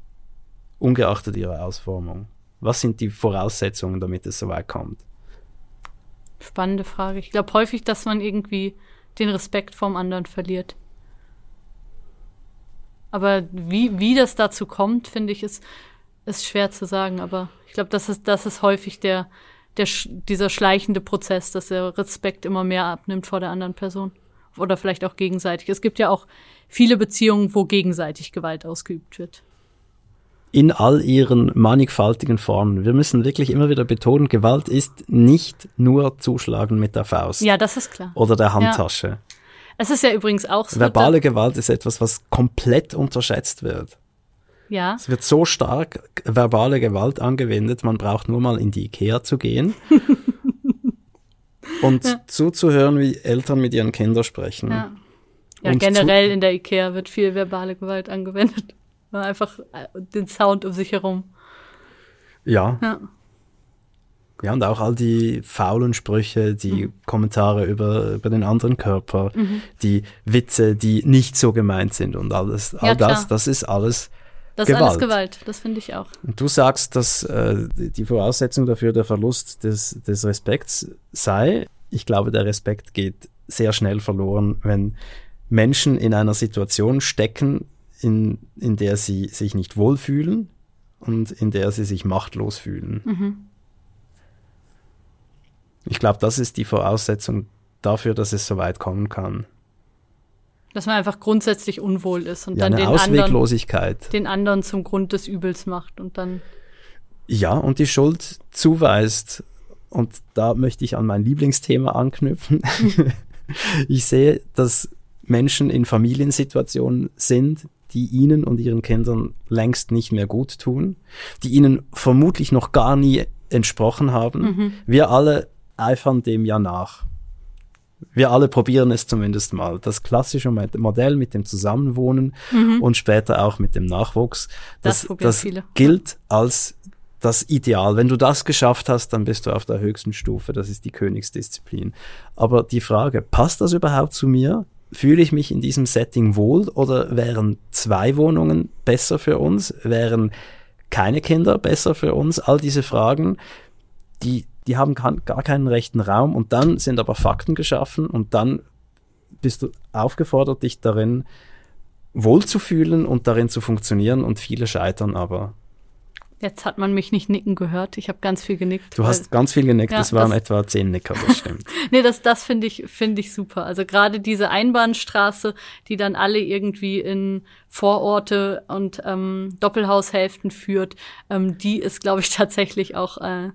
ungeachtet ihrer Ausformung? Was sind die Voraussetzungen, damit es so weit kommt? Spannende Frage. Ich glaube häufig, dass man irgendwie den Respekt vorm anderen verliert. Aber wie, wie das dazu kommt, finde ich, ist, ist schwer zu sagen. Aber ich glaube, das ist, das ist häufig der, der, dieser schleichende Prozess, dass der Respekt immer mehr abnimmt vor der anderen Person. Oder vielleicht auch gegenseitig. Es gibt ja auch viele Beziehungen, wo gegenseitig Gewalt ausgeübt wird. In all ihren mannigfaltigen Formen. Wir müssen wirklich immer wieder betonen, Gewalt ist nicht nur Zuschlagen mit der Faust. Ja, das ist klar. Oder der Handtasche. Ja. Es ist ja übrigens auch so. Verbale Gewalt ist etwas, was komplett unterschätzt wird. Ja. Es wird so stark verbale Gewalt angewendet, man braucht nur mal in die Ikea zu gehen. und ja. zuzuhören, wie Eltern mit ihren Kindern sprechen. Ja, ja generell in der IKEA wird viel verbale Gewalt angewendet. Einfach äh, den Sound um sich herum. Ja. ja. Ja, und auch all die faulen Sprüche, die mhm. Kommentare über, über den anderen Körper, mhm. die Witze, die nicht so gemeint sind und alles. All ja, das, das ist alles das Gewalt. ist alles Gewalt, das finde ich auch. Und du sagst, dass äh, die Voraussetzung dafür der Verlust des, des Respekts sei. Ich glaube, der Respekt geht sehr schnell verloren, wenn Menschen in einer Situation stecken, in, in der sie sich nicht wohlfühlen und in der sie sich machtlos fühlen. Mhm. Ich glaube, das ist die Voraussetzung dafür, dass es so weit kommen kann. Dass man einfach grundsätzlich unwohl ist und ja, dann den Ausweglosigkeit. Anderen, den anderen zum Grund des Übels macht und dann. Ja, und die Schuld zuweist. Und da möchte ich an mein Lieblingsthema anknüpfen. ich sehe, dass Menschen in Familiensituationen sind, die ihnen und ihren Kindern längst nicht mehr gut tun, die ihnen vermutlich noch gar nie entsprochen haben. Mhm. Wir alle eifern dem ja nach. Wir alle probieren es zumindest mal. Das klassische Modell mit dem Zusammenwohnen mhm. und später auch mit dem Nachwuchs, das, das, das gilt als das Ideal. Wenn du das geschafft hast, dann bist du auf der höchsten Stufe. Das ist die Königsdisziplin. Aber die Frage, passt das überhaupt zu mir? Fühle ich mich in diesem Setting wohl oder wären zwei Wohnungen besser für uns? Wären keine Kinder besser für uns? All diese Fragen, die die haben gar keinen rechten Raum und dann sind aber Fakten geschaffen und dann bist du aufgefordert, dich darin wohlzufühlen und darin zu funktionieren und viele scheitern aber. Jetzt hat man mich nicht nicken gehört. Ich habe ganz viel genickt. Du hast ganz viel genickt. Ja, das waren das, etwa zehn Nicker, das stimmt. nee, das, das finde ich, finde ich super. Also gerade diese Einbahnstraße, die dann alle irgendwie in Vororte und ähm, Doppelhaushälften führt, ähm, die ist, glaube ich, tatsächlich auch äh,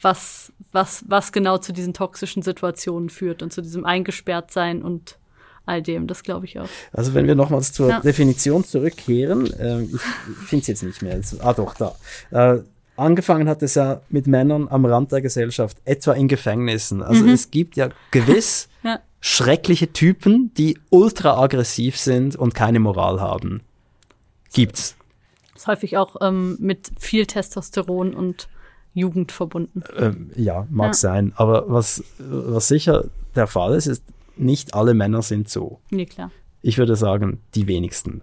was, was, was genau zu diesen toxischen Situationen führt und zu diesem Eingesperrtsein und all dem, das glaube ich auch. Also wenn wir nochmals zur ja. Definition zurückkehren, äh, ich finde es jetzt nicht mehr. Jetzt, ah doch, da. Äh, angefangen hat es ja mit Männern am Rand der Gesellschaft, etwa in Gefängnissen. Also mhm. es gibt ja gewiss ja. schreckliche Typen, die ultra aggressiv sind und keine Moral haben. Gibt's. Das ist häufig auch ähm, mit viel Testosteron und Jugend verbunden. Ähm, ja, mag ja. sein. Aber was, was sicher der Fall ist, ist, nicht alle Männer sind so. Nee, klar. Ich würde sagen, die wenigsten.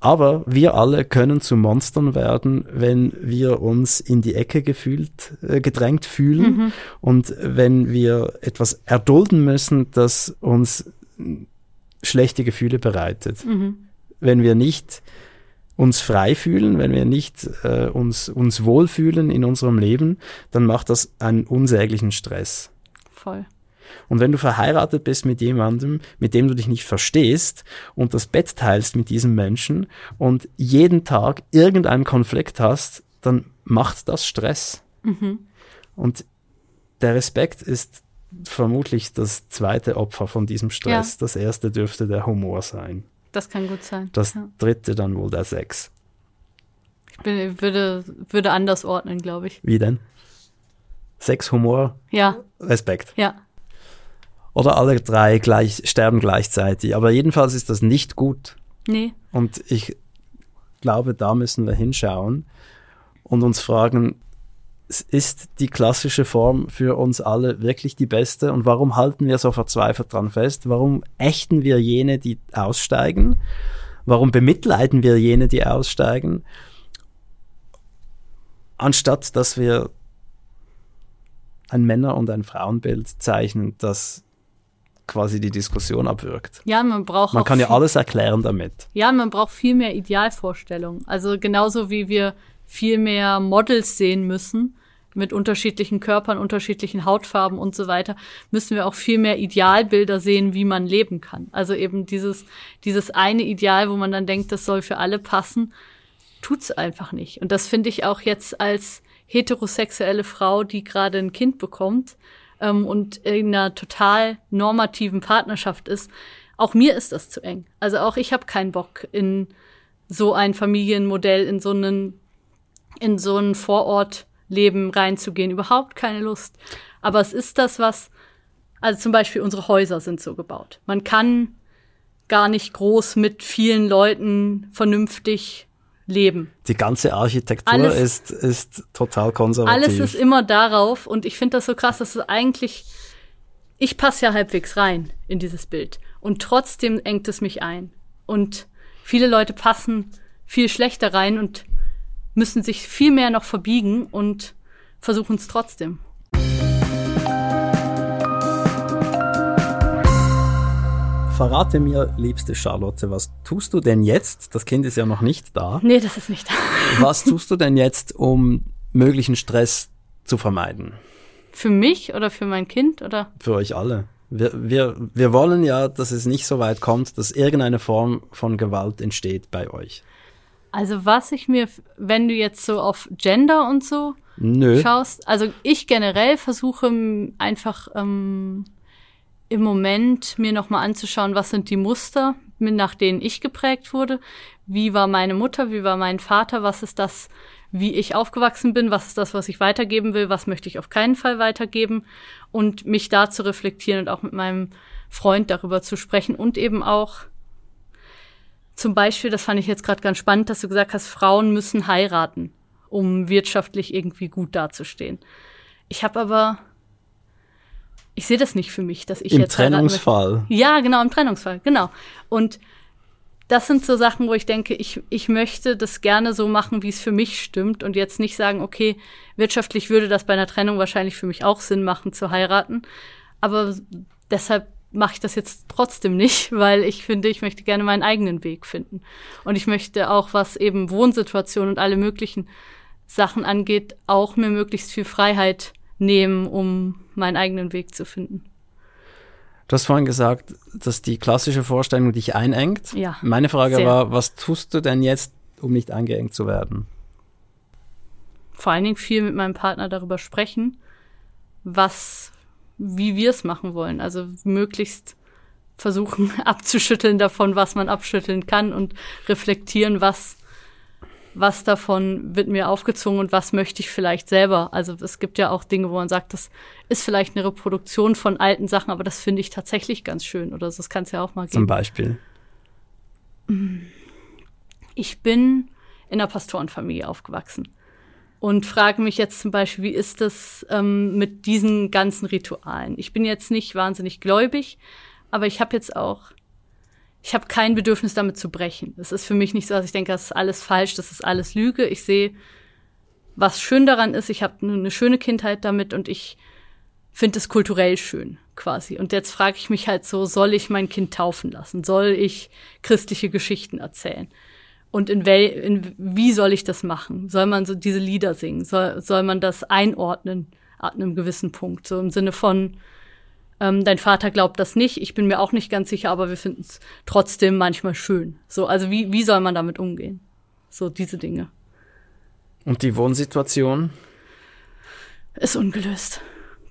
Aber wir alle können zu Monstern werden, wenn wir uns in die Ecke gefühlt, äh, gedrängt fühlen mhm. und wenn wir etwas erdulden müssen, das uns schlechte Gefühle bereitet. Mhm. Wenn wir nicht uns frei fühlen, wenn wir nicht äh, uns, uns wohlfühlen in unserem Leben, dann macht das einen unsäglichen Stress. Voll. Und wenn du verheiratet bist mit jemandem, mit dem du dich nicht verstehst und das Bett teilst mit diesem Menschen und jeden Tag irgendeinen Konflikt hast, dann macht das Stress. Mhm. Und der Respekt ist vermutlich das zweite Opfer von diesem Stress. Ja. Das erste dürfte der Humor sein. Das kann gut sein. Das ja. dritte dann wohl der Sex. Ich bin, würde, würde anders ordnen, glaube ich. Wie denn? Sex, Humor, ja. Respekt. Ja. Oder alle drei gleich, sterben gleichzeitig. Aber jedenfalls ist das nicht gut. Nee. Und ich glaube, da müssen wir hinschauen und uns fragen, ist die klassische Form für uns alle wirklich die beste? Und warum halten wir so verzweifelt dran fest? Warum ächten wir jene, die aussteigen? Warum bemitleiden wir jene, die aussteigen? Anstatt dass wir ein Männer- und ein Frauenbild zeichnen, das quasi die Diskussion abwirkt. Ja, man braucht. Man kann ja alles erklären damit. Ja, man braucht viel mehr Idealvorstellungen. Also genauso wie wir viel mehr Models sehen müssen, mit unterschiedlichen Körpern, unterschiedlichen Hautfarben und so weiter, müssen wir auch viel mehr Idealbilder sehen, wie man leben kann. Also eben dieses, dieses eine Ideal, wo man dann denkt, das soll für alle passen, tut's einfach nicht. Und das finde ich auch jetzt als heterosexuelle Frau, die gerade ein Kind bekommt ähm, und in einer total normativen Partnerschaft ist, auch mir ist das zu eng. Also auch ich habe keinen Bock in so ein Familienmodell, in so einen, in so einen Vorort reinzugehen. Überhaupt keine Lust. Aber es ist das, was, also zum Beispiel unsere Häuser sind so gebaut. Man kann gar nicht groß mit vielen Leuten vernünftig leben. Die ganze Architektur alles, ist, ist total konservativ. Alles ist immer darauf und ich finde das so krass, dass es eigentlich, ich passe ja halbwegs rein in dieses Bild und trotzdem engt es mich ein. Und viele Leute passen viel schlechter rein und müssen sich viel mehr noch verbiegen und versuchen es trotzdem. Verrate mir, liebste Charlotte, was tust du denn jetzt? Das Kind ist ja noch nicht da. Nee, das ist nicht da. was tust du denn jetzt, um möglichen Stress zu vermeiden? Für mich oder für mein Kind oder? Für euch alle. Wir, wir, wir wollen ja, dass es nicht so weit kommt, dass irgendeine Form von Gewalt entsteht bei euch. Also was ich mir, wenn du jetzt so auf Gender und so Nö. schaust, also ich generell versuche einfach ähm, im Moment mir nochmal anzuschauen, was sind die Muster, nach denen ich geprägt wurde. Wie war meine Mutter, wie war mein Vater, was ist das, wie ich aufgewachsen bin, was ist das, was ich weitergeben will, was möchte ich auf keinen Fall weitergeben? Und mich da zu reflektieren und auch mit meinem Freund darüber zu sprechen und eben auch zum Beispiel, das fand ich jetzt gerade ganz spannend, dass du gesagt hast, Frauen müssen heiraten, um wirtschaftlich irgendwie gut dazustehen. Ich habe aber, ich sehe das nicht für mich, dass ich Im jetzt Trennungsfall. Ja, genau, im Trennungsfall, genau. Und das sind so Sachen, wo ich denke, ich, ich möchte das gerne so machen, wie es für mich stimmt und jetzt nicht sagen, okay, wirtschaftlich würde das bei einer Trennung wahrscheinlich für mich auch Sinn machen, zu heiraten. Aber deshalb mache ich das jetzt trotzdem nicht, weil ich finde, ich möchte gerne meinen eigenen Weg finden. Und ich möchte auch, was eben Wohnsituationen und alle möglichen Sachen angeht, auch mir möglichst viel Freiheit nehmen, um meinen eigenen Weg zu finden. Du hast vorhin gesagt, dass die klassische Vorstellung dich einengt. Ja. Meine Frage sehr. war, was tust du denn jetzt, um nicht eingeengt zu werden? Vor allen Dingen viel mit meinem Partner darüber sprechen, was wie wir es machen wollen. Also möglichst versuchen abzuschütteln davon, was man abschütteln kann und reflektieren, was, was davon wird mir aufgezwungen und was möchte ich vielleicht selber. Also es gibt ja auch Dinge, wo man sagt, das ist vielleicht eine Reproduktion von alten Sachen, aber das finde ich tatsächlich ganz schön oder so. Das kann es ja auch mal geben. Zum Beispiel. Ich bin in einer Pastorenfamilie aufgewachsen und frage mich jetzt zum Beispiel, wie ist das ähm, mit diesen ganzen Ritualen? Ich bin jetzt nicht wahnsinnig gläubig, aber ich habe jetzt auch, ich habe kein Bedürfnis damit zu brechen. Es ist für mich nicht so, dass ich denke, das ist alles falsch, das ist alles Lüge. Ich sehe, was schön daran ist, ich habe eine schöne Kindheit damit und ich finde es kulturell schön quasi. Und jetzt frage ich mich halt so, soll ich mein Kind taufen lassen? Soll ich christliche Geschichten erzählen? Und in, wel, in wie soll ich das machen? Soll man so diese Lieder singen? Soll, soll man das einordnen ab einem gewissen Punkt? So im Sinne von, ähm, dein Vater glaubt das nicht, ich bin mir auch nicht ganz sicher, aber wir finden es trotzdem manchmal schön. So, also wie, wie soll man damit umgehen? So diese Dinge. Und die Wohnsituation? Ist ungelöst.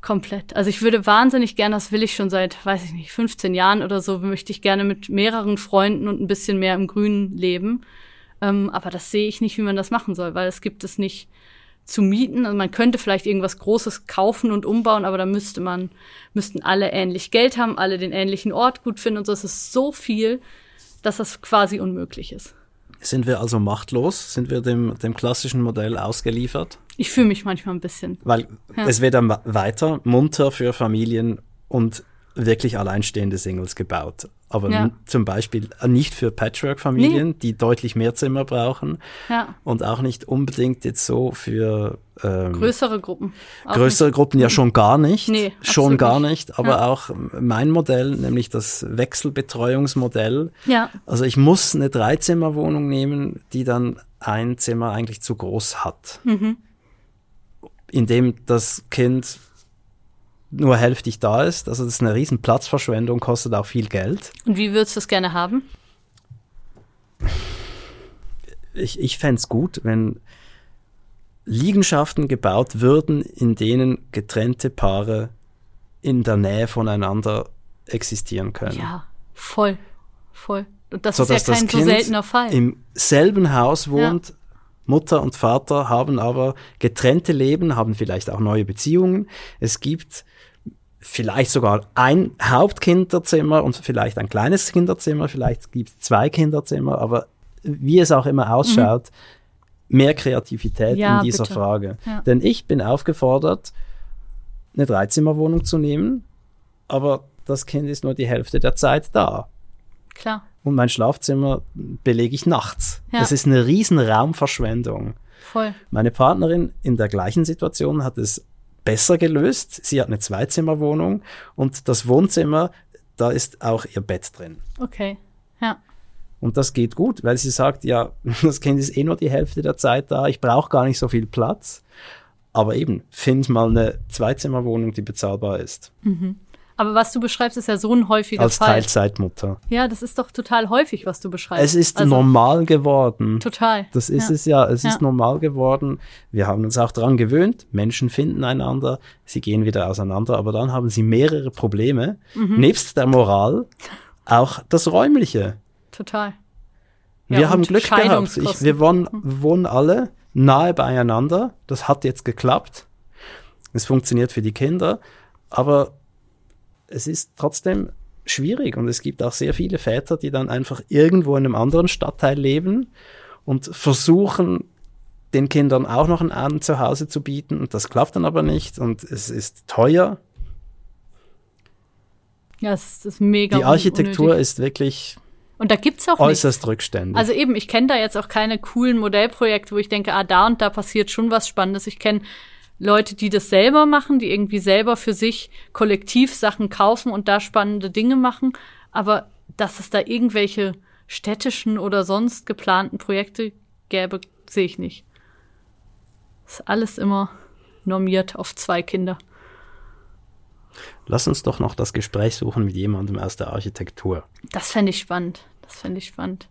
Komplett. Also ich würde wahnsinnig gerne, das will ich schon seit, weiß ich nicht, 15 Jahren oder so, möchte ich gerne mit mehreren Freunden und ein bisschen mehr im Grünen leben. Ähm, aber das sehe ich nicht, wie man das machen soll, weil es gibt es nicht zu mieten. Also man könnte vielleicht irgendwas Großes kaufen und umbauen, aber da müsste man, müssten alle ähnlich Geld haben, alle den ähnlichen Ort gut finden und so. Es ist so viel, dass das quasi unmöglich ist. Sind wir also machtlos? Sind wir dem, dem klassischen Modell ausgeliefert? Ich fühle mich manchmal ein bisschen. Weil ja. es wird dann weiter munter für Familien und wirklich alleinstehende Singles gebaut. Aber ja. zum Beispiel nicht für Patchwork-Familien, nee. die deutlich mehr Zimmer brauchen. Ja. Und auch nicht unbedingt jetzt so für ähm, größere Gruppen. Auch größere nicht. Gruppen ja schon gar nicht. Nee, schon gar nicht. Aber ja. auch mein Modell, nämlich das Wechselbetreuungsmodell. Ja. Also ich muss eine Dreizimmerwohnung nehmen, die dann ein Zimmer eigentlich zu groß hat. Mhm. Indem das Kind nur hälftig da ist. Also das ist eine riesen Platzverschwendung, kostet auch viel Geld. Und wie würdest du es gerne haben? Ich, ich fände es gut, wenn Liegenschaften gebaut würden, in denen getrennte Paare in der Nähe voneinander existieren können. Ja, voll, voll. Und das so, ist ja kein so seltener Fall. Im selben Haus wohnt, ja Mutter und Vater haben aber getrennte Leben, haben vielleicht auch neue Beziehungen. Es gibt vielleicht sogar ein Hauptkinderzimmer und vielleicht ein kleines Kinderzimmer, vielleicht gibt es zwei Kinderzimmer, aber wie es auch immer ausschaut, mhm. mehr Kreativität ja, in dieser bitte. Frage. Ja. Denn ich bin aufgefordert, eine Dreizimmerwohnung zu nehmen, aber das Kind ist nur die Hälfte der Zeit da. Klar. Und mein Schlafzimmer belege ich nachts. Ja. Das ist eine riesen Raumverschwendung. Voll. Meine Partnerin in der gleichen Situation hat es besser gelöst. Sie hat eine Zweizimmerwohnung und das Wohnzimmer, da ist auch ihr Bett drin. Okay, ja. Und das geht gut, weil sie sagt, ja, das Kind ist eh nur die Hälfte der Zeit da, ich brauche gar nicht so viel Platz. Aber eben, find mal eine Zweizimmerwohnung, die bezahlbar ist. Mhm. Aber was du beschreibst, ist ja so ein häufiger Als Fall. Als Teilzeitmutter. Ja, das ist doch total häufig, was du beschreibst. Es ist also, normal geworden. Total. Das ist ja. es ja. Es ja. ist normal geworden. Wir haben uns auch daran gewöhnt. Menschen finden einander. Sie gehen wieder auseinander. Aber dann haben sie mehrere Probleme. Mhm. Nebst der Moral auch das Räumliche. Total. Ja, wir haben Glück gehabt. Ich, wir wohnen, mhm. wohnen alle nahe beieinander. Das hat jetzt geklappt. Es funktioniert für die Kinder. Aber es ist trotzdem schwierig und es gibt auch sehr viele Väter, die dann einfach irgendwo in einem anderen Stadtteil leben und versuchen, den Kindern auch noch einen Abend zu Hause zu bieten und das klappt dann aber nicht und es ist teuer. Ja, es ist mega. Die Architektur unnötig. ist wirklich und da gibt's auch äußerst nichts. rückständig. Also eben, ich kenne da jetzt auch keine coolen Modellprojekte, wo ich denke, ah, da und da passiert schon was Spannendes. Ich kenne Leute, die das selber machen, die irgendwie selber für sich kollektiv Sachen kaufen und da spannende Dinge machen. Aber dass es da irgendwelche städtischen oder sonst geplanten Projekte gäbe, sehe ich nicht. Ist alles immer normiert auf zwei Kinder. Lass uns doch noch das Gespräch suchen mit jemandem aus der Architektur. Das fände ich spannend. Das fände ich spannend.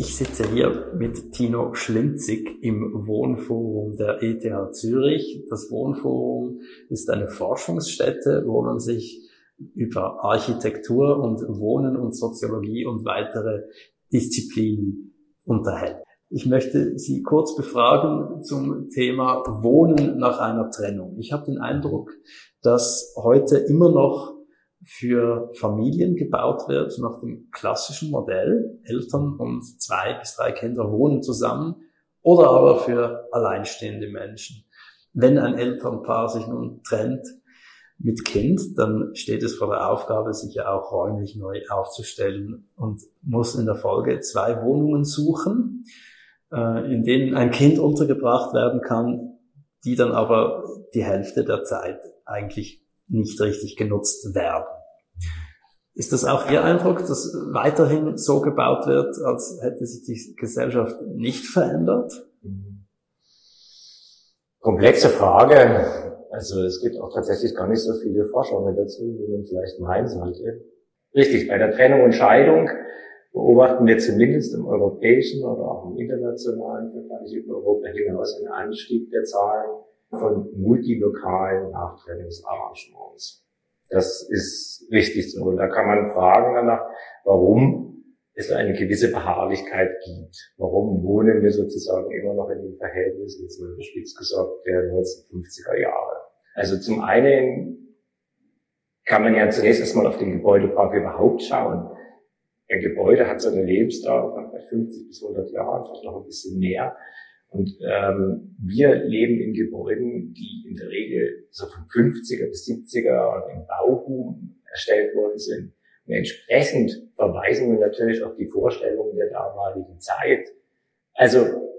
Ich sitze hier mit Tino Schlinzig im Wohnforum der ETH Zürich. Das Wohnforum ist eine Forschungsstätte, wo man sich über Architektur und Wohnen und Soziologie und weitere Disziplinen unterhält. Ich möchte Sie kurz befragen zum Thema Wohnen nach einer Trennung. Ich habe den Eindruck, dass heute immer noch für Familien gebaut wird nach dem klassischen Modell. Eltern und zwei bis drei Kinder wohnen zusammen oder aber für alleinstehende Menschen. Wenn ein Elternpaar sich nun trennt mit Kind, dann steht es vor der Aufgabe, sich ja auch räumlich neu aufzustellen und muss in der Folge zwei Wohnungen suchen, äh, in denen ein Kind untergebracht werden kann, die dann aber die Hälfte der Zeit eigentlich nicht richtig genutzt werden. Ist das auch Ihr Eindruck, dass weiterhin so gebaut wird, als hätte sich die Gesellschaft nicht verändert? Komplexe Frage. Also es gibt auch tatsächlich gar nicht so viele Forschungen dazu, wie man vielleicht meinen sollte. Richtig, bei der Trennung und Scheidung beobachten wir zumindest im europäischen oder auch im internationalen Vergleich über Europa hinaus einen Anstieg der Zahlen von multilokalen Nachtrennungsarrangements. Das ist richtig so. Und da kann man fragen danach, warum es eine gewisse Beharrlichkeit gibt. Warum wohnen wir sozusagen immer noch in den Verhältnissen, jetzt mal spitz gesagt, der 1950er Jahre. Also zum einen kann man ja zunächst erstmal auf den Gebäudepark überhaupt schauen. Ein Gebäude hat so eine Lebensdauer von vielleicht 50 bis 100 Jahren, vielleicht noch ein bisschen mehr. Und ähm, wir leben in Gebäuden, die in der Regel so von 50er bis 70er und im Bauboom erstellt worden sind. Und entsprechend verweisen wir natürlich auf die Vorstellungen der damaligen Zeit. Also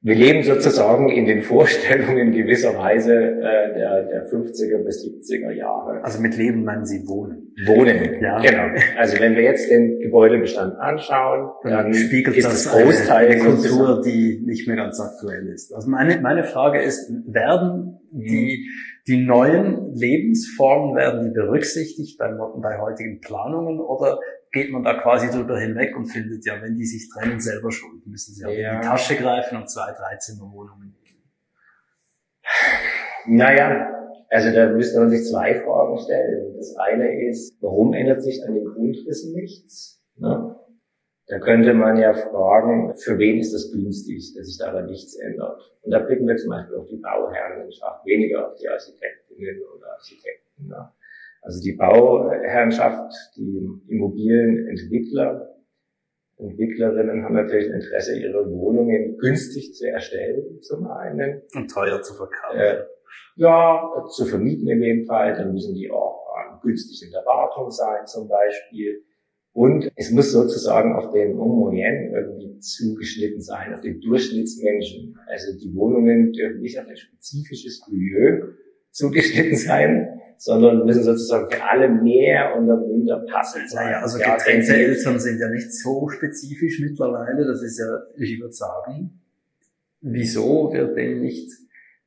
wir leben sozusagen in den Vorstellungen gewisser Weise äh, der, der 50er bis 70er Jahre. Also mit Leben meinen Sie wohnen? Wohnen, ja. genau. Also wenn wir jetzt den Gebäudebestand anschauen, dann spiegelt ist das, das Großteil eine Kultur, die nicht mehr ganz aktuell ist. Also meine, meine Frage ist, werden die, die neuen Lebensformen, werden die berücksichtigt bei, bei heutigen Planungen oder geht man da quasi drüber hinweg und findet ja, wenn die sich trennen, selber schuld. Müssen sie auch ja. in die Tasche greifen und zwei, drei Zimmerwohnungen nehmen. Naja, Also da müsste man sich zwei Fragen stellen. Das eine ist, warum ändert sich an den Grundrissen nichts? Ne? Da könnte man ja fragen, für wen ist das günstig, dass sich daran nichts ändert? Und da blicken wir zum Beispiel auf die Bauherrenschaft, weniger auf die Architektinnen oder Architekten. Ne? Also die Bauherrenschaft, die Immobilienentwickler, Entwicklerinnen haben natürlich ein Interesse, ihre Wohnungen günstig zu erstellen, zum einen. Und teuer zu verkaufen. Äh, ja, zu vermieten in dem Fall. Dann müssen die auch äh, günstig in der Wartung sein, zum Beispiel. Und es muss sozusagen auf den Homoyen irgendwie zugeschnitten sein, auf den Durchschnittsmenschen. Also die Wohnungen dürfen nicht auf ein spezifisches Milieu zugeschnitten sein, sondern müssen sozusagen für alle mehr oder minder passend sein. Naja, also getrennte Eltern sind ja nicht so spezifisch mittlerweile. Das ist ja, ich würde sagen, wieso wird denn nicht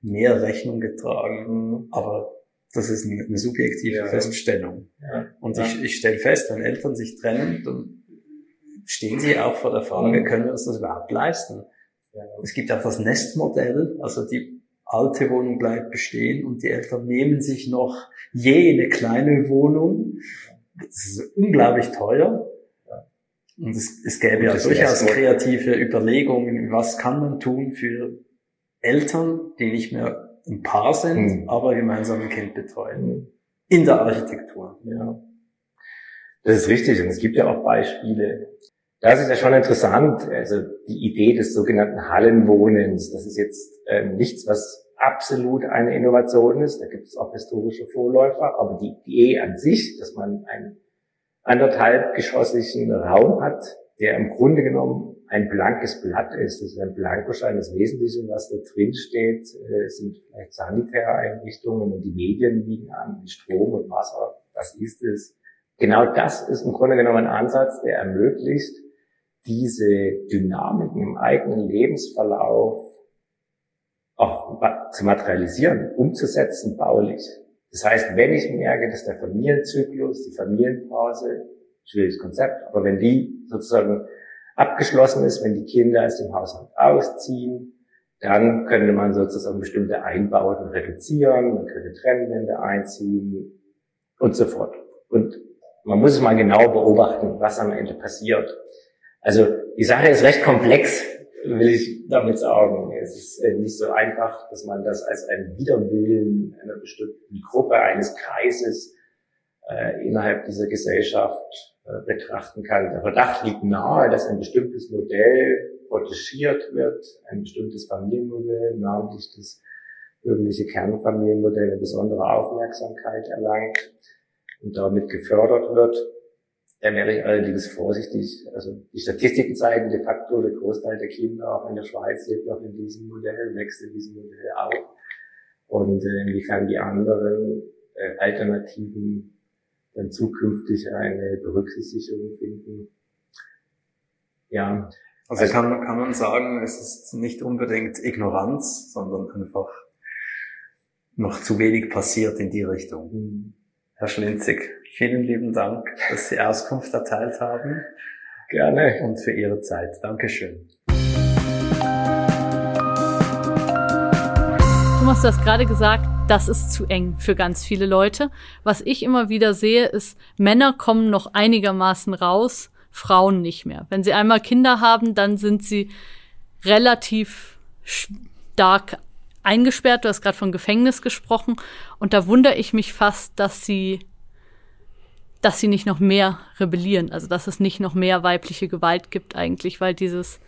mehr Rechnung getragen? Aber das ist eine, subjektive ja. Feststellung. Ja. Und ja. ich, ich stelle fest, wenn Eltern sich trennen, dann stehen sie auch vor der Frage, mhm. können wir uns das überhaupt leisten? Es gibt auch das Nestmodell, also die alte Wohnung bleibt bestehen und die Eltern nehmen sich noch jene kleine Wohnung. Das ist unglaublich teuer. Und es, es gäbe ja durchaus kreative Überlegungen, was kann man tun für Eltern, die nicht mehr ein Paar sind, mhm. aber gemeinsam ein Kind betreuen. Mhm. In der Architektur. Ja. Das ist richtig. Und es gibt ja auch Beispiele. Das ist ja schon interessant. Also die Idee des sogenannten Hallenwohnens, das ist jetzt äh, nichts, was absolut eine Innovation ist. Da gibt es auch historische Vorläufer. Aber die Idee an sich, dass man einen anderthalb geschossigen Raum hat, der im Grunde genommen ein blankes Blatt ist. Das ist ein Blankoschein. Das Wesentliche, was da drin steht, äh, sind vielleicht sanitäre Einrichtungen und die Medien liegen an, Strom und Wasser. Das ist es. Genau das ist im Grunde genommen ein Ansatz, der ermöglicht, diese Dynamiken im eigenen Lebensverlauf auch zu materialisieren, umzusetzen, baulich. Das heißt, wenn ich merke, dass der Familienzyklus, die Familienphase, schwieriges Konzept, aber wenn die sozusagen abgeschlossen ist, wenn die Kinder aus dem Haushalt ausziehen, dann könnte man sozusagen bestimmte Einbauten reduzieren, man könnte Trennwände einziehen und so fort. Und man muss es mal genau beobachten, was am Ende passiert. Also die Sache ist recht komplex, will ich damit sagen. Es ist äh, nicht so einfach, dass man das als ein Widerwillen einer bestimmten Gruppe, eines Kreises äh, innerhalb dieser Gesellschaft äh, betrachten kann. Der Verdacht liegt nahe, dass ein bestimmtes Modell protegiert wird, ein bestimmtes Familienmodell, namentlich das bürgerliche Kernfamilienmodell eine besondere Aufmerksamkeit erlangt und damit gefördert wird. Da wäre ich allerdings vorsichtig. Also die Statistiken zeigen de facto, der Großteil der Kinder auch in der Schweiz lebt noch in diesem Modell, wächst in diesem Modell auch. Und äh, inwiefern die anderen äh, Alternativen dann zukünftig eine Berücksichtigung finden. Ja. Also, also kann, man, kann man sagen, es ist nicht unbedingt Ignoranz, sondern einfach noch zu wenig passiert in die Richtung. Herr Schlinzig, vielen lieben Dank, dass Sie Auskunft erteilt haben. Gerne. Und für Ihre Zeit. Dankeschön. Thomas, du hast gerade gesagt, das ist zu eng für ganz viele Leute. Was ich immer wieder sehe, ist, Männer kommen noch einigermaßen raus, Frauen nicht mehr. Wenn sie einmal Kinder haben, dann sind sie relativ stark eingesperrt. Du hast gerade von Gefängnis gesprochen. Und da wundere ich mich fast, dass sie, dass sie nicht noch mehr rebellieren. Also, dass es nicht noch mehr weibliche Gewalt gibt eigentlich, weil dieses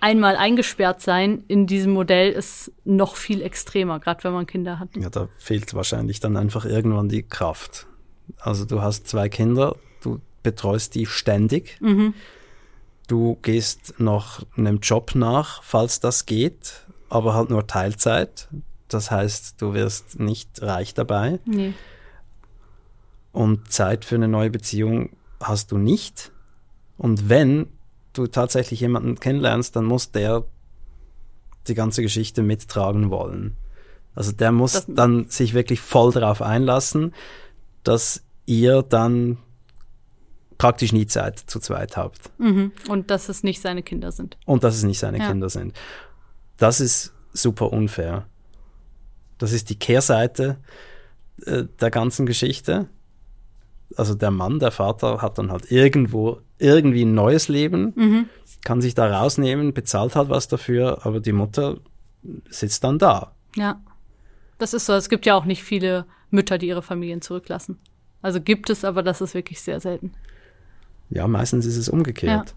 einmal eingesperrt sein in diesem Modell ist noch viel extremer, gerade wenn man Kinder hat. Ja, da fehlt wahrscheinlich dann einfach irgendwann die Kraft. Also du hast zwei Kinder, du betreust die ständig. Mhm. Du gehst noch einem Job nach, falls das geht, aber halt nur Teilzeit. Das heißt, du wirst nicht reich dabei. Nee. Und Zeit für eine neue Beziehung hast du nicht. Und wenn, du tatsächlich jemanden kennenlernst, dann muss der die ganze Geschichte mittragen wollen. Also der muss das dann sich wirklich voll darauf einlassen, dass ihr dann praktisch nie Zeit zu zweit habt. Mhm. Und dass es nicht seine Kinder sind. Und dass es nicht seine ja. Kinder sind. Das ist super unfair. Das ist die Kehrseite äh, der ganzen Geschichte. Also der Mann, der Vater, hat dann halt irgendwo irgendwie ein neues Leben, Mhm. kann sich da rausnehmen, bezahlt halt was dafür, aber die Mutter sitzt dann da. Ja. Das ist so. Es gibt ja auch nicht viele Mütter, die ihre Familien zurücklassen. Also gibt es, aber das ist wirklich sehr selten. Ja, meistens ist es umgekehrt.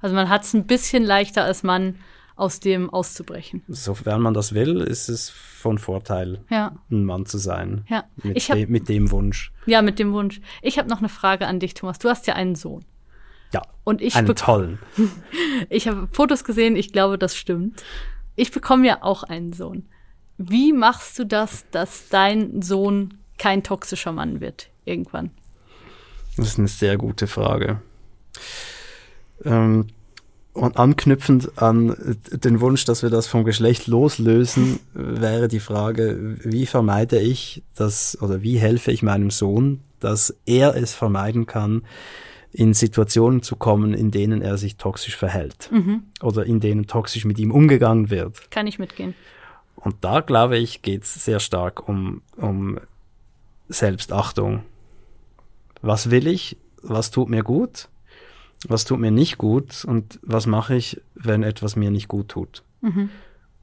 Also man hat es ein bisschen leichter als Mann, aus dem auszubrechen. Sofern man das will, ist es von Vorteil, Ja, ein Mann zu sein. ja. Mit, Ich hab, de mit dem Wunsch. ja, mit dem Wunsch. Ich habe noch eine Frage an dich, Thomas. Du hast ja einen Sohn. Ja, Und ich, einen tollen. ich habe Fotos gesehen, ich glaube, das stimmt. Ich bekomme ja auch einen Sohn. Wie machst du das, dass dein Sohn kein toxischer Mann wird irgendwann? Das ist eine sehr gute Frage. Ähm, und anknüpfend an den Wunsch, dass wir das vom Geschlecht loslösen, wäre die Frage, wie vermeide ich das oder wie helfe ich meinem Sohn, dass er es vermeiden kann, in Situationen zu kommen, in denen er sich toxisch verhält oder in denen toxisch mit ihm umgegangen wird. Kann ich mitgehen? Und da, glaube ich, geht es sehr stark um, um Selbstachtung. Was will ich? Was tut mir gut? Was tut mir nicht gut? Und was mache ich, wenn etwas mir nicht gut tut?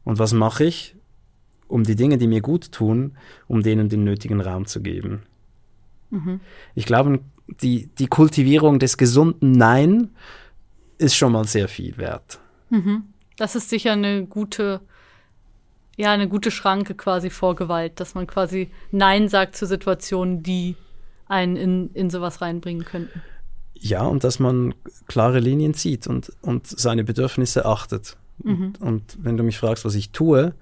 Und was mache ich, um die Dinge, die mir gut tun, um denen den nötigen Raum zu geben? Ich glaube, die, die Kultivierung des gesunden Nein ist schon mal sehr viel wert. Das ist sicher eine gute, ja, eine gute Schranke quasi vor Gewalt, dass man quasi Nein sagt zu Situationen, die einen in, in sowas reinbringen könnten. Ja, und dass man klare Linien zieht und, und seine Bedürfnisse achtet. Und, und wenn du mich fragst, was ich tue,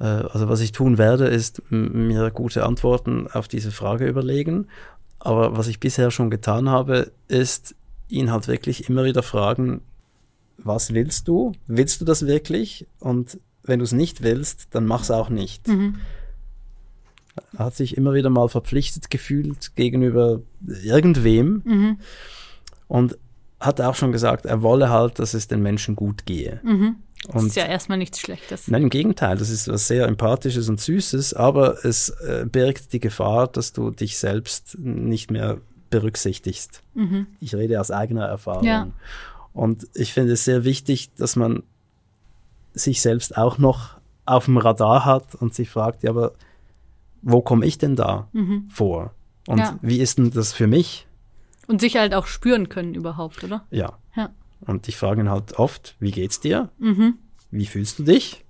äh, also was ich tun werde, ist mir gute Antworten auf diese Frage überlegen. Aber was ich bisher schon getan habe, ist ihn halt wirklich immer wieder fragen, was willst du? Willst du das wirklich? Und wenn du es nicht willst, dann mach's auch nicht. Er hat sich immer wieder mal verpflichtet gefühlt gegenüber irgendwem und hat auch schon gesagt, er wolle halt, dass es den Menschen gut gehe. Das Und ist ja erstmal nichts Schlechtes. Nein, im Gegenteil, das ist was sehr Empathisches und Süßes, aber es äh, birgt die Gefahr, dass du dich selbst nicht mehr berücksichtigst. Ich rede aus eigener Erfahrung. Ja. Und ich finde es sehr wichtig, dass man sich selbst auch noch auf dem Radar hat und sich fragt, ja, aber wo komme ich denn da vor? Und Ja. wie ist denn das für mich? Und sich halt auch spüren können überhaupt, oder? Ja. Ja. Und ich frage ihn halt oft, wie geht's dir? Wie fühlst du dich?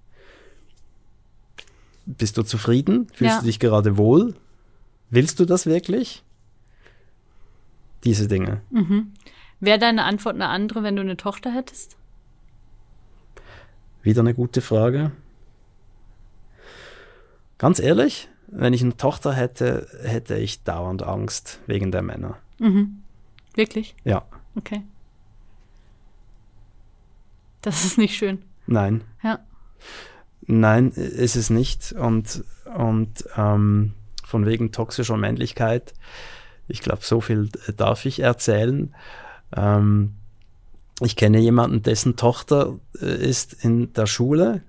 Bist du zufrieden? Fühlst Ja. du dich gerade wohl? Willst du das wirklich? Diese Dinge. Wäre deine Antwort eine andere, wenn du eine Tochter hättest? Wieder eine gute Frage. Ganz ehrlich, wenn ich eine Tochter hätte, hätte ich dauernd Angst wegen der Männer. Wirklich? Ja, Okay. Das ist nicht schön. nein. Ja. Nein, ist es nicht. Und, und ähm, von wegen toxischer Männlichkeit, ich glaube, so viel darf ich erzählen. Ähm, ich kenne jemanden, dessen Tochter äh, ist in der Schule,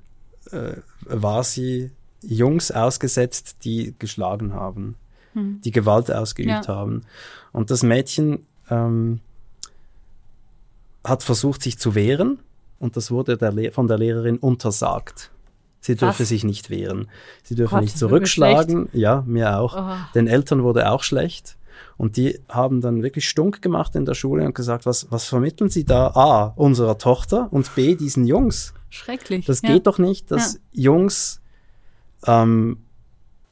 äh, war sie Jungs ausgesetzt, die geschlagen haben, die Gewalt ausgeübt Ja. haben. Und das Mädchen ähm, hat versucht, sich zu wehren und das wurde der von der Lehrerin untersagt. Sie dürfe Was? sich nicht wehren. Sie dürfe Gott, nicht zurückschlagen. Ja, mir auch. Oh. Den Eltern wurde auch schlecht. Und die haben dann wirklich stunk gemacht in der Schule und gesagt, was, was vermitteln sie da? A, unserer Tochter und B, diesen Jungs. Schrecklich. Das ja. geht doch nicht, dass Ja. Jungs ähm,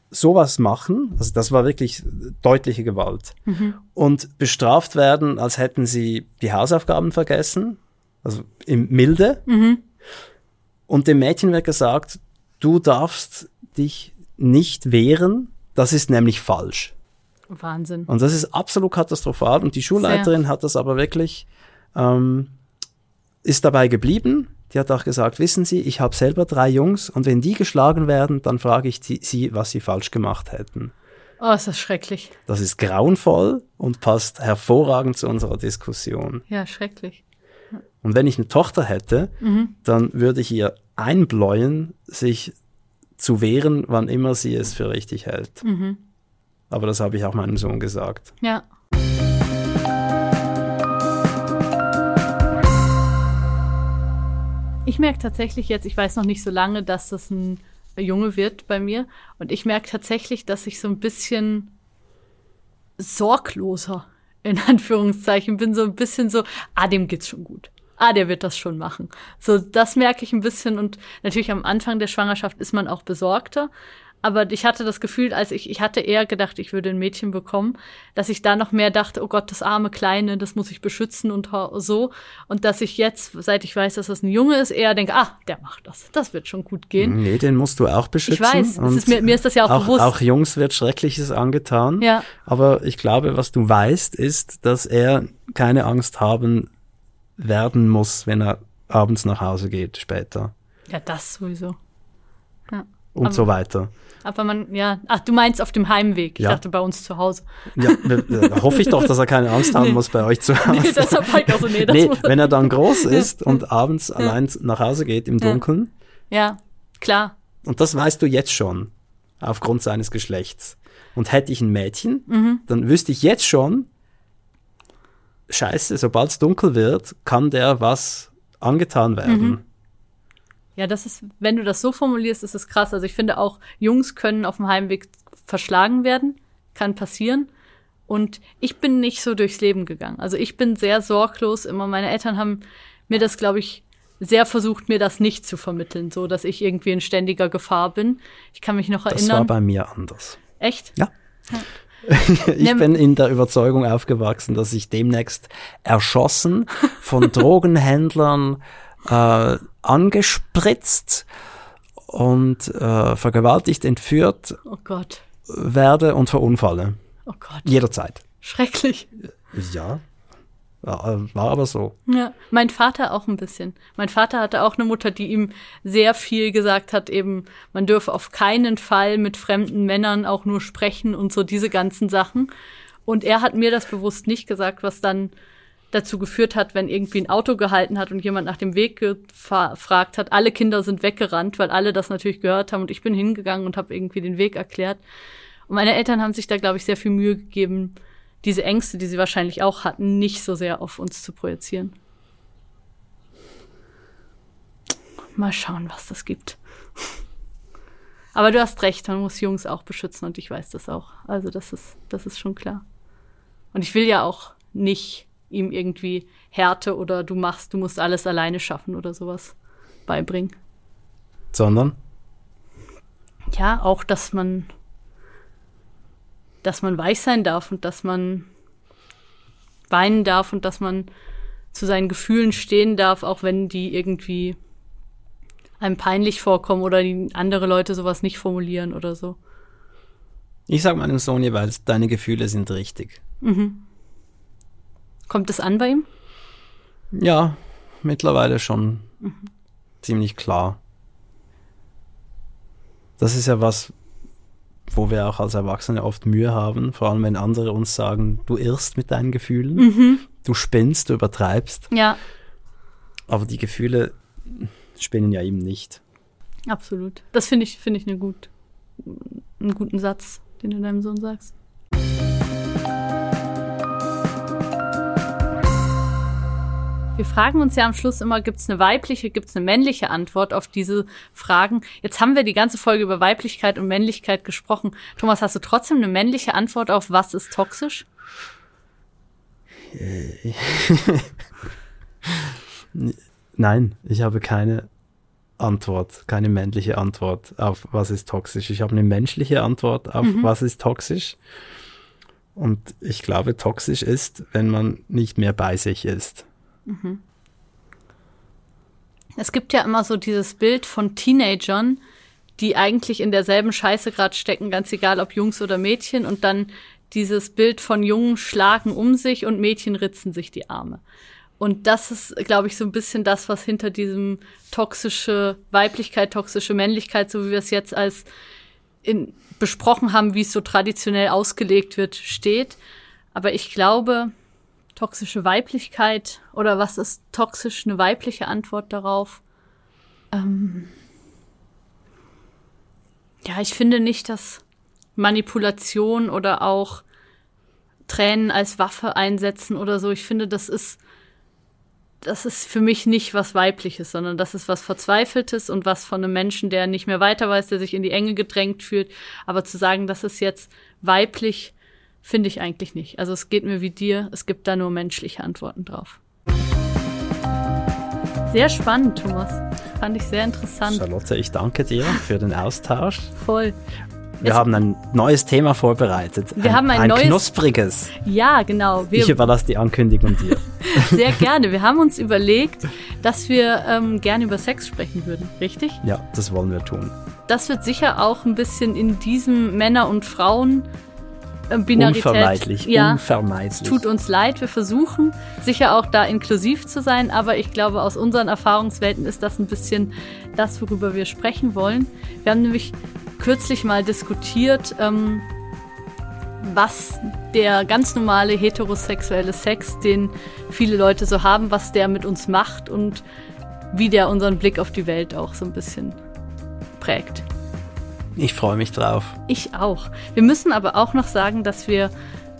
sowas machen. Also das war wirklich deutliche Gewalt. Mhm. Und bestraft werden, als hätten sie die Hausaufgaben vergessen. Also im Milde. Mhm. Und dem Mädchen wird gesagt, du darfst dich nicht wehren. Das ist nämlich falsch. Wahnsinn. Und das ist absolut katastrophal. Und die Schulleiterin hat das aber wirklich, ähm, ist dabei geblieben. Die hat auch gesagt, wissen Sie, ich habe selber drei Jungs und wenn die geschlagen werden, dann frage ich die, sie, was sie falsch gemacht hätten. Oh, ist das schrecklich. Das ist grauenvoll und passt hervorragend zu unserer Diskussion. Ja, schrecklich. Und wenn ich eine Tochter hätte, dann würde ich ihr einbläuen, sich zu wehren, wann immer sie es für richtig hält. Mhm. Aber das habe ich auch meinem Sohn gesagt. Ja. Ich merke tatsächlich jetzt, ich weiß noch nicht so lange, dass das ein Junge wird bei mir. Und ich merke tatsächlich, dass ich so ein bisschen sorgloser, in Anführungszeichen, bin so ein bisschen so, ah, dem geht's schon gut. Ah, der wird das schon machen. So, das merke ich ein bisschen und natürlich am Anfang der Schwangerschaft ist man auch besorgter. Aber ich hatte das Gefühl, als ich, ich hatte eher gedacht, ich würde ein Mädchen bekommen, dass ich da noch mehr dachte, oh Gott, das arme Kleine, das muss ich beschützen und so. Und dass ich jetzt, seit ich weiß, dass das ein Junge ist, eher denke, ah, der macht das. Das wird schon gut gehen. Nee, den musst du auch beschützen. Ich weiß, Und ist mir, mir ist das ja auch, auch, bewusst. auch Jungs wird Schreckliches angetan. Ja. Aber ich glaube, was du weißt, ist, dass er keine Angst haben werden muss, wenn er abends nach Hause geht später. ja, das sowieso. Und Aber- so weiter. Aber man, ja, ach, du meinst auf dem Heimweg. Ich Ja. dachte bei uns zu Hause. Ja, äh, hoffe ich doch, dass er keine Angst haben Nee. muss bei euch zu Hause. Nee, deshalb ich auch so, nee, nee, wenn er dann groß ist und abends allein nach Hause geht im. Dunkeln, ja, klar. und das weißt du jetzt schon, aufgrund seines Geschlechts. Und hätte ich ein Mädchen, Mhm. dann wüsste ich jetzt schon, scheiße, sobald es dunkel wird, kann der was angetan werden. Mhm. Ja, das ist, wenn du das so formulierst, ist es krass. Also ich finde auch, Jungs können auf dem Heimweg verschlagen werden. Kann passieren. Und ich bin nicht so durchs Leben gegangen. Also ich bin sehr sorglos immer. Meine Eltern haben mir das, glaube ich, sehr versucht, mir das nicht zu vermitteln, so dass ich irgendwie in ständiger Gefahr bin. Ich kann mich noch Das war erinnern. bei mir anders. Echt? Ja. ich bin in der Überzeugung aufgewachsen, dass ich demnächst erschossen von Drogenhändlern äh, angespritzt und äh, vergewaltigt, entführt Oh Gott. werde und verunfalle. Oh Gott. Jederzeit. Schrecklich. Ja. War war aber so. Ja, mein Vater auch ein bisschen. Mein Vater hatte auch eine Mutter, die ihm sehr viel gesagt hat, eben, man dürfe auf keinen Fall mit fremden Männern auch nur sprechen und so diese ganzen Sachen. Und er hat mir das bewusst nicht gesagt, was dann dazu geführt hat, wenn irgendwie ein Auto gehalten hat und jemand nach dem Weg gefragt hat. Alle Kinder sind weggerannt, weil alle das natürlich gehört haben und ich bin hingegangen und habe irgendwie den Weg erklärt. Und meine Eltern haben sich da, glaube ich, sehr viel Mühe gegeben, diese Ängste, die sie wahrscheinlich auch hatten, nicht so sehr auf uns zu projizieren. Mal schauen, was das gibt. Aber du hast recht, man muss Jungs auch beschützen und ich weiß das auch. Also das ist, das ist schon klar. Und ich will ja auch nicht ihm irgendwie Härte oder du machst, du musst alles alleine schaffen oder sowas beibringen. Sondern? Ja, auch, dass man, dass man weich sein darf und dass man weinen darf und dass man zu seinen Gefühlen stehen darf, auch wenn die irgendwie einem peinlich vorkommen oder die andere Leute sowas nicht formulieren oder so. Ich sag meinem Sohn jeweils, deine Gefühle sind richtig. Kommt es an bei ihm? Ja, mittlerweile schon ziemlich klar. Das ist ja was, wo wir auch als Erwachsene oft Mühe haben, vor allem wenn andere uns sagen, du irrst mit deinen Gefühlen, du spinnst, du übertreibst, Ja, aber die Gefühle spinnen ja eben nicht. absolut. Das finde ich, finde ich eine gut, einen guten Satz, den du deinem Sohn sagst. Wir fragen uns ja am Schluss immer, gibt es eine weibliche, gibt es eine männliche Antwort auf diese Fragen? Jetzt haben wir die ganze Folge über Weiblichkeit und Männlichkeit gesprochen. Thomas, hast du trotzdem eine männliche Antwort auf was ist toxisch? Nein, ich habe keine Antwort, keine männliche Antwort auf was ist toxisch. Ich habe eine menschliche Antwort auf was ist toxisch. Und ich glaube, toxisch ist, wenn man nicht mehr bei sich ist. Es gibt ja immer so dieses Bild von Teenagern, die eigentlich in derselben Scheiße gerade stecken, ganz egal ob Jungs oder Mädchen, und dann dieses Bild von Jungen schlagen um sich und Mädchen ritzen sich die Arme. Und das ist, glaube ich, so ein bisschen das, was hinter diesem toxische Weiblichkeit, toxische Männlichkeit, so wie wir es jetzt als in, besprochen haben, wie es so traditionell ausgelegt wird, steht. Aber ich glaube, toxische Weiblichkeit oder was ist toxisch, eine weibliche Antwort darauf? Ähm Ja, ich finde nicht, dass Manipulation oder auch Tränen als Waffe einsetzen oder so. Ich finde, das ist, das ist für mich nicht was Weibliches, sondern das ist was Verzweifeltes und was von einem Menschen, der nicht mehr weiter weiß, der sich in die Enge gedrängt fühlt. Aber zu sagen, das ist jetzt weiblich, finde ich eigentlich nicht. Also es geht mir wie dir, es gibt da nur menschliche Antworten drauf. Sehr spannend, Thomas. Fand ich sehr interessant. Charlotte, ich danke dir für den Austausch. Voll. Wir Es- haben ein neues Thema vorbereitet. Wir haben ein neues- knuspriges. Ja, genau. Ich überlasse die Ankündigung dir. Sehr gerne. Wir haben uns überlegt, dass wir ähm, gerne über Sex sprechen würden, richtig? ja, das wollen wir tun. Das wird sicher auch ein bisschen in diesem Männer- und Frauen Binarität. Unvermeidlich, Ja, unvermeidlich. tut uns leid. Wir versuchen sicher auch da inklusiv zu sein, aber ich glaube, aus unseren Erfahrungswelten ist das ein bisschen das, worüber wir sprechen wollen. Wir haben nämlich kürzlich mal diskutiert, ähm, was der ganz normale heterosexuelle Sex, den viele Leute so haben, was der mit uns macht und wie der unseren Blick auf die Welt auch so ein bisschen prägt. Ich freue mich drauf. Ich auch. Wir müssen aber auch noch sagen, dass wir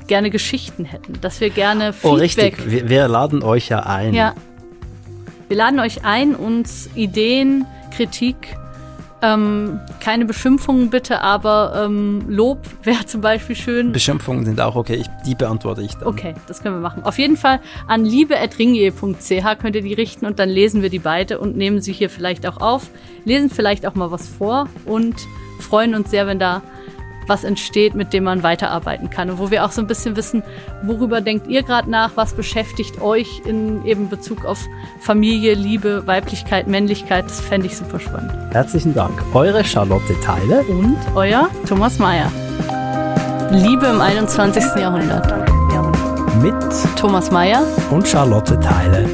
gerne Geschichten hätten, dass wir gerne Feedback. Oh, richtig. Wir, wir laden euch ja ein. Ja. Wir laden euch ein, uns Ideen, Kritik, ähm, keine Beschimpfungen bitte, aber ähm, Lob wäre zum Beispiel schön. Beschimpfungen sind auch okay. Ich, die beantworte ich dann. Okay, das können wir machen. Auf jeden Fall an liebe.ringier.ch könnt ihr die richten und dann lesen wir die beide und nehmen sie hier vielleicht auch auf, lesen vielleicht auch mal was vor und freuen uns sehr, wenn da was entsteht, mit dem man weiterarbeiten kann und wo wir auch so ein bisschen wissen, worüber denkt ihr gerade nach, was beschäftigt euch in eben Bezug auf Familie, Liebe, Weiblichkeit, Männlichkeit. Das fände ich super spannend. Herzlichen Dank. Eure Charlotte Teile. Und euer Thomas Mayer. Liebe im 21. Jahrhundert. Mit Thomas Mayer und Charlotte Teile.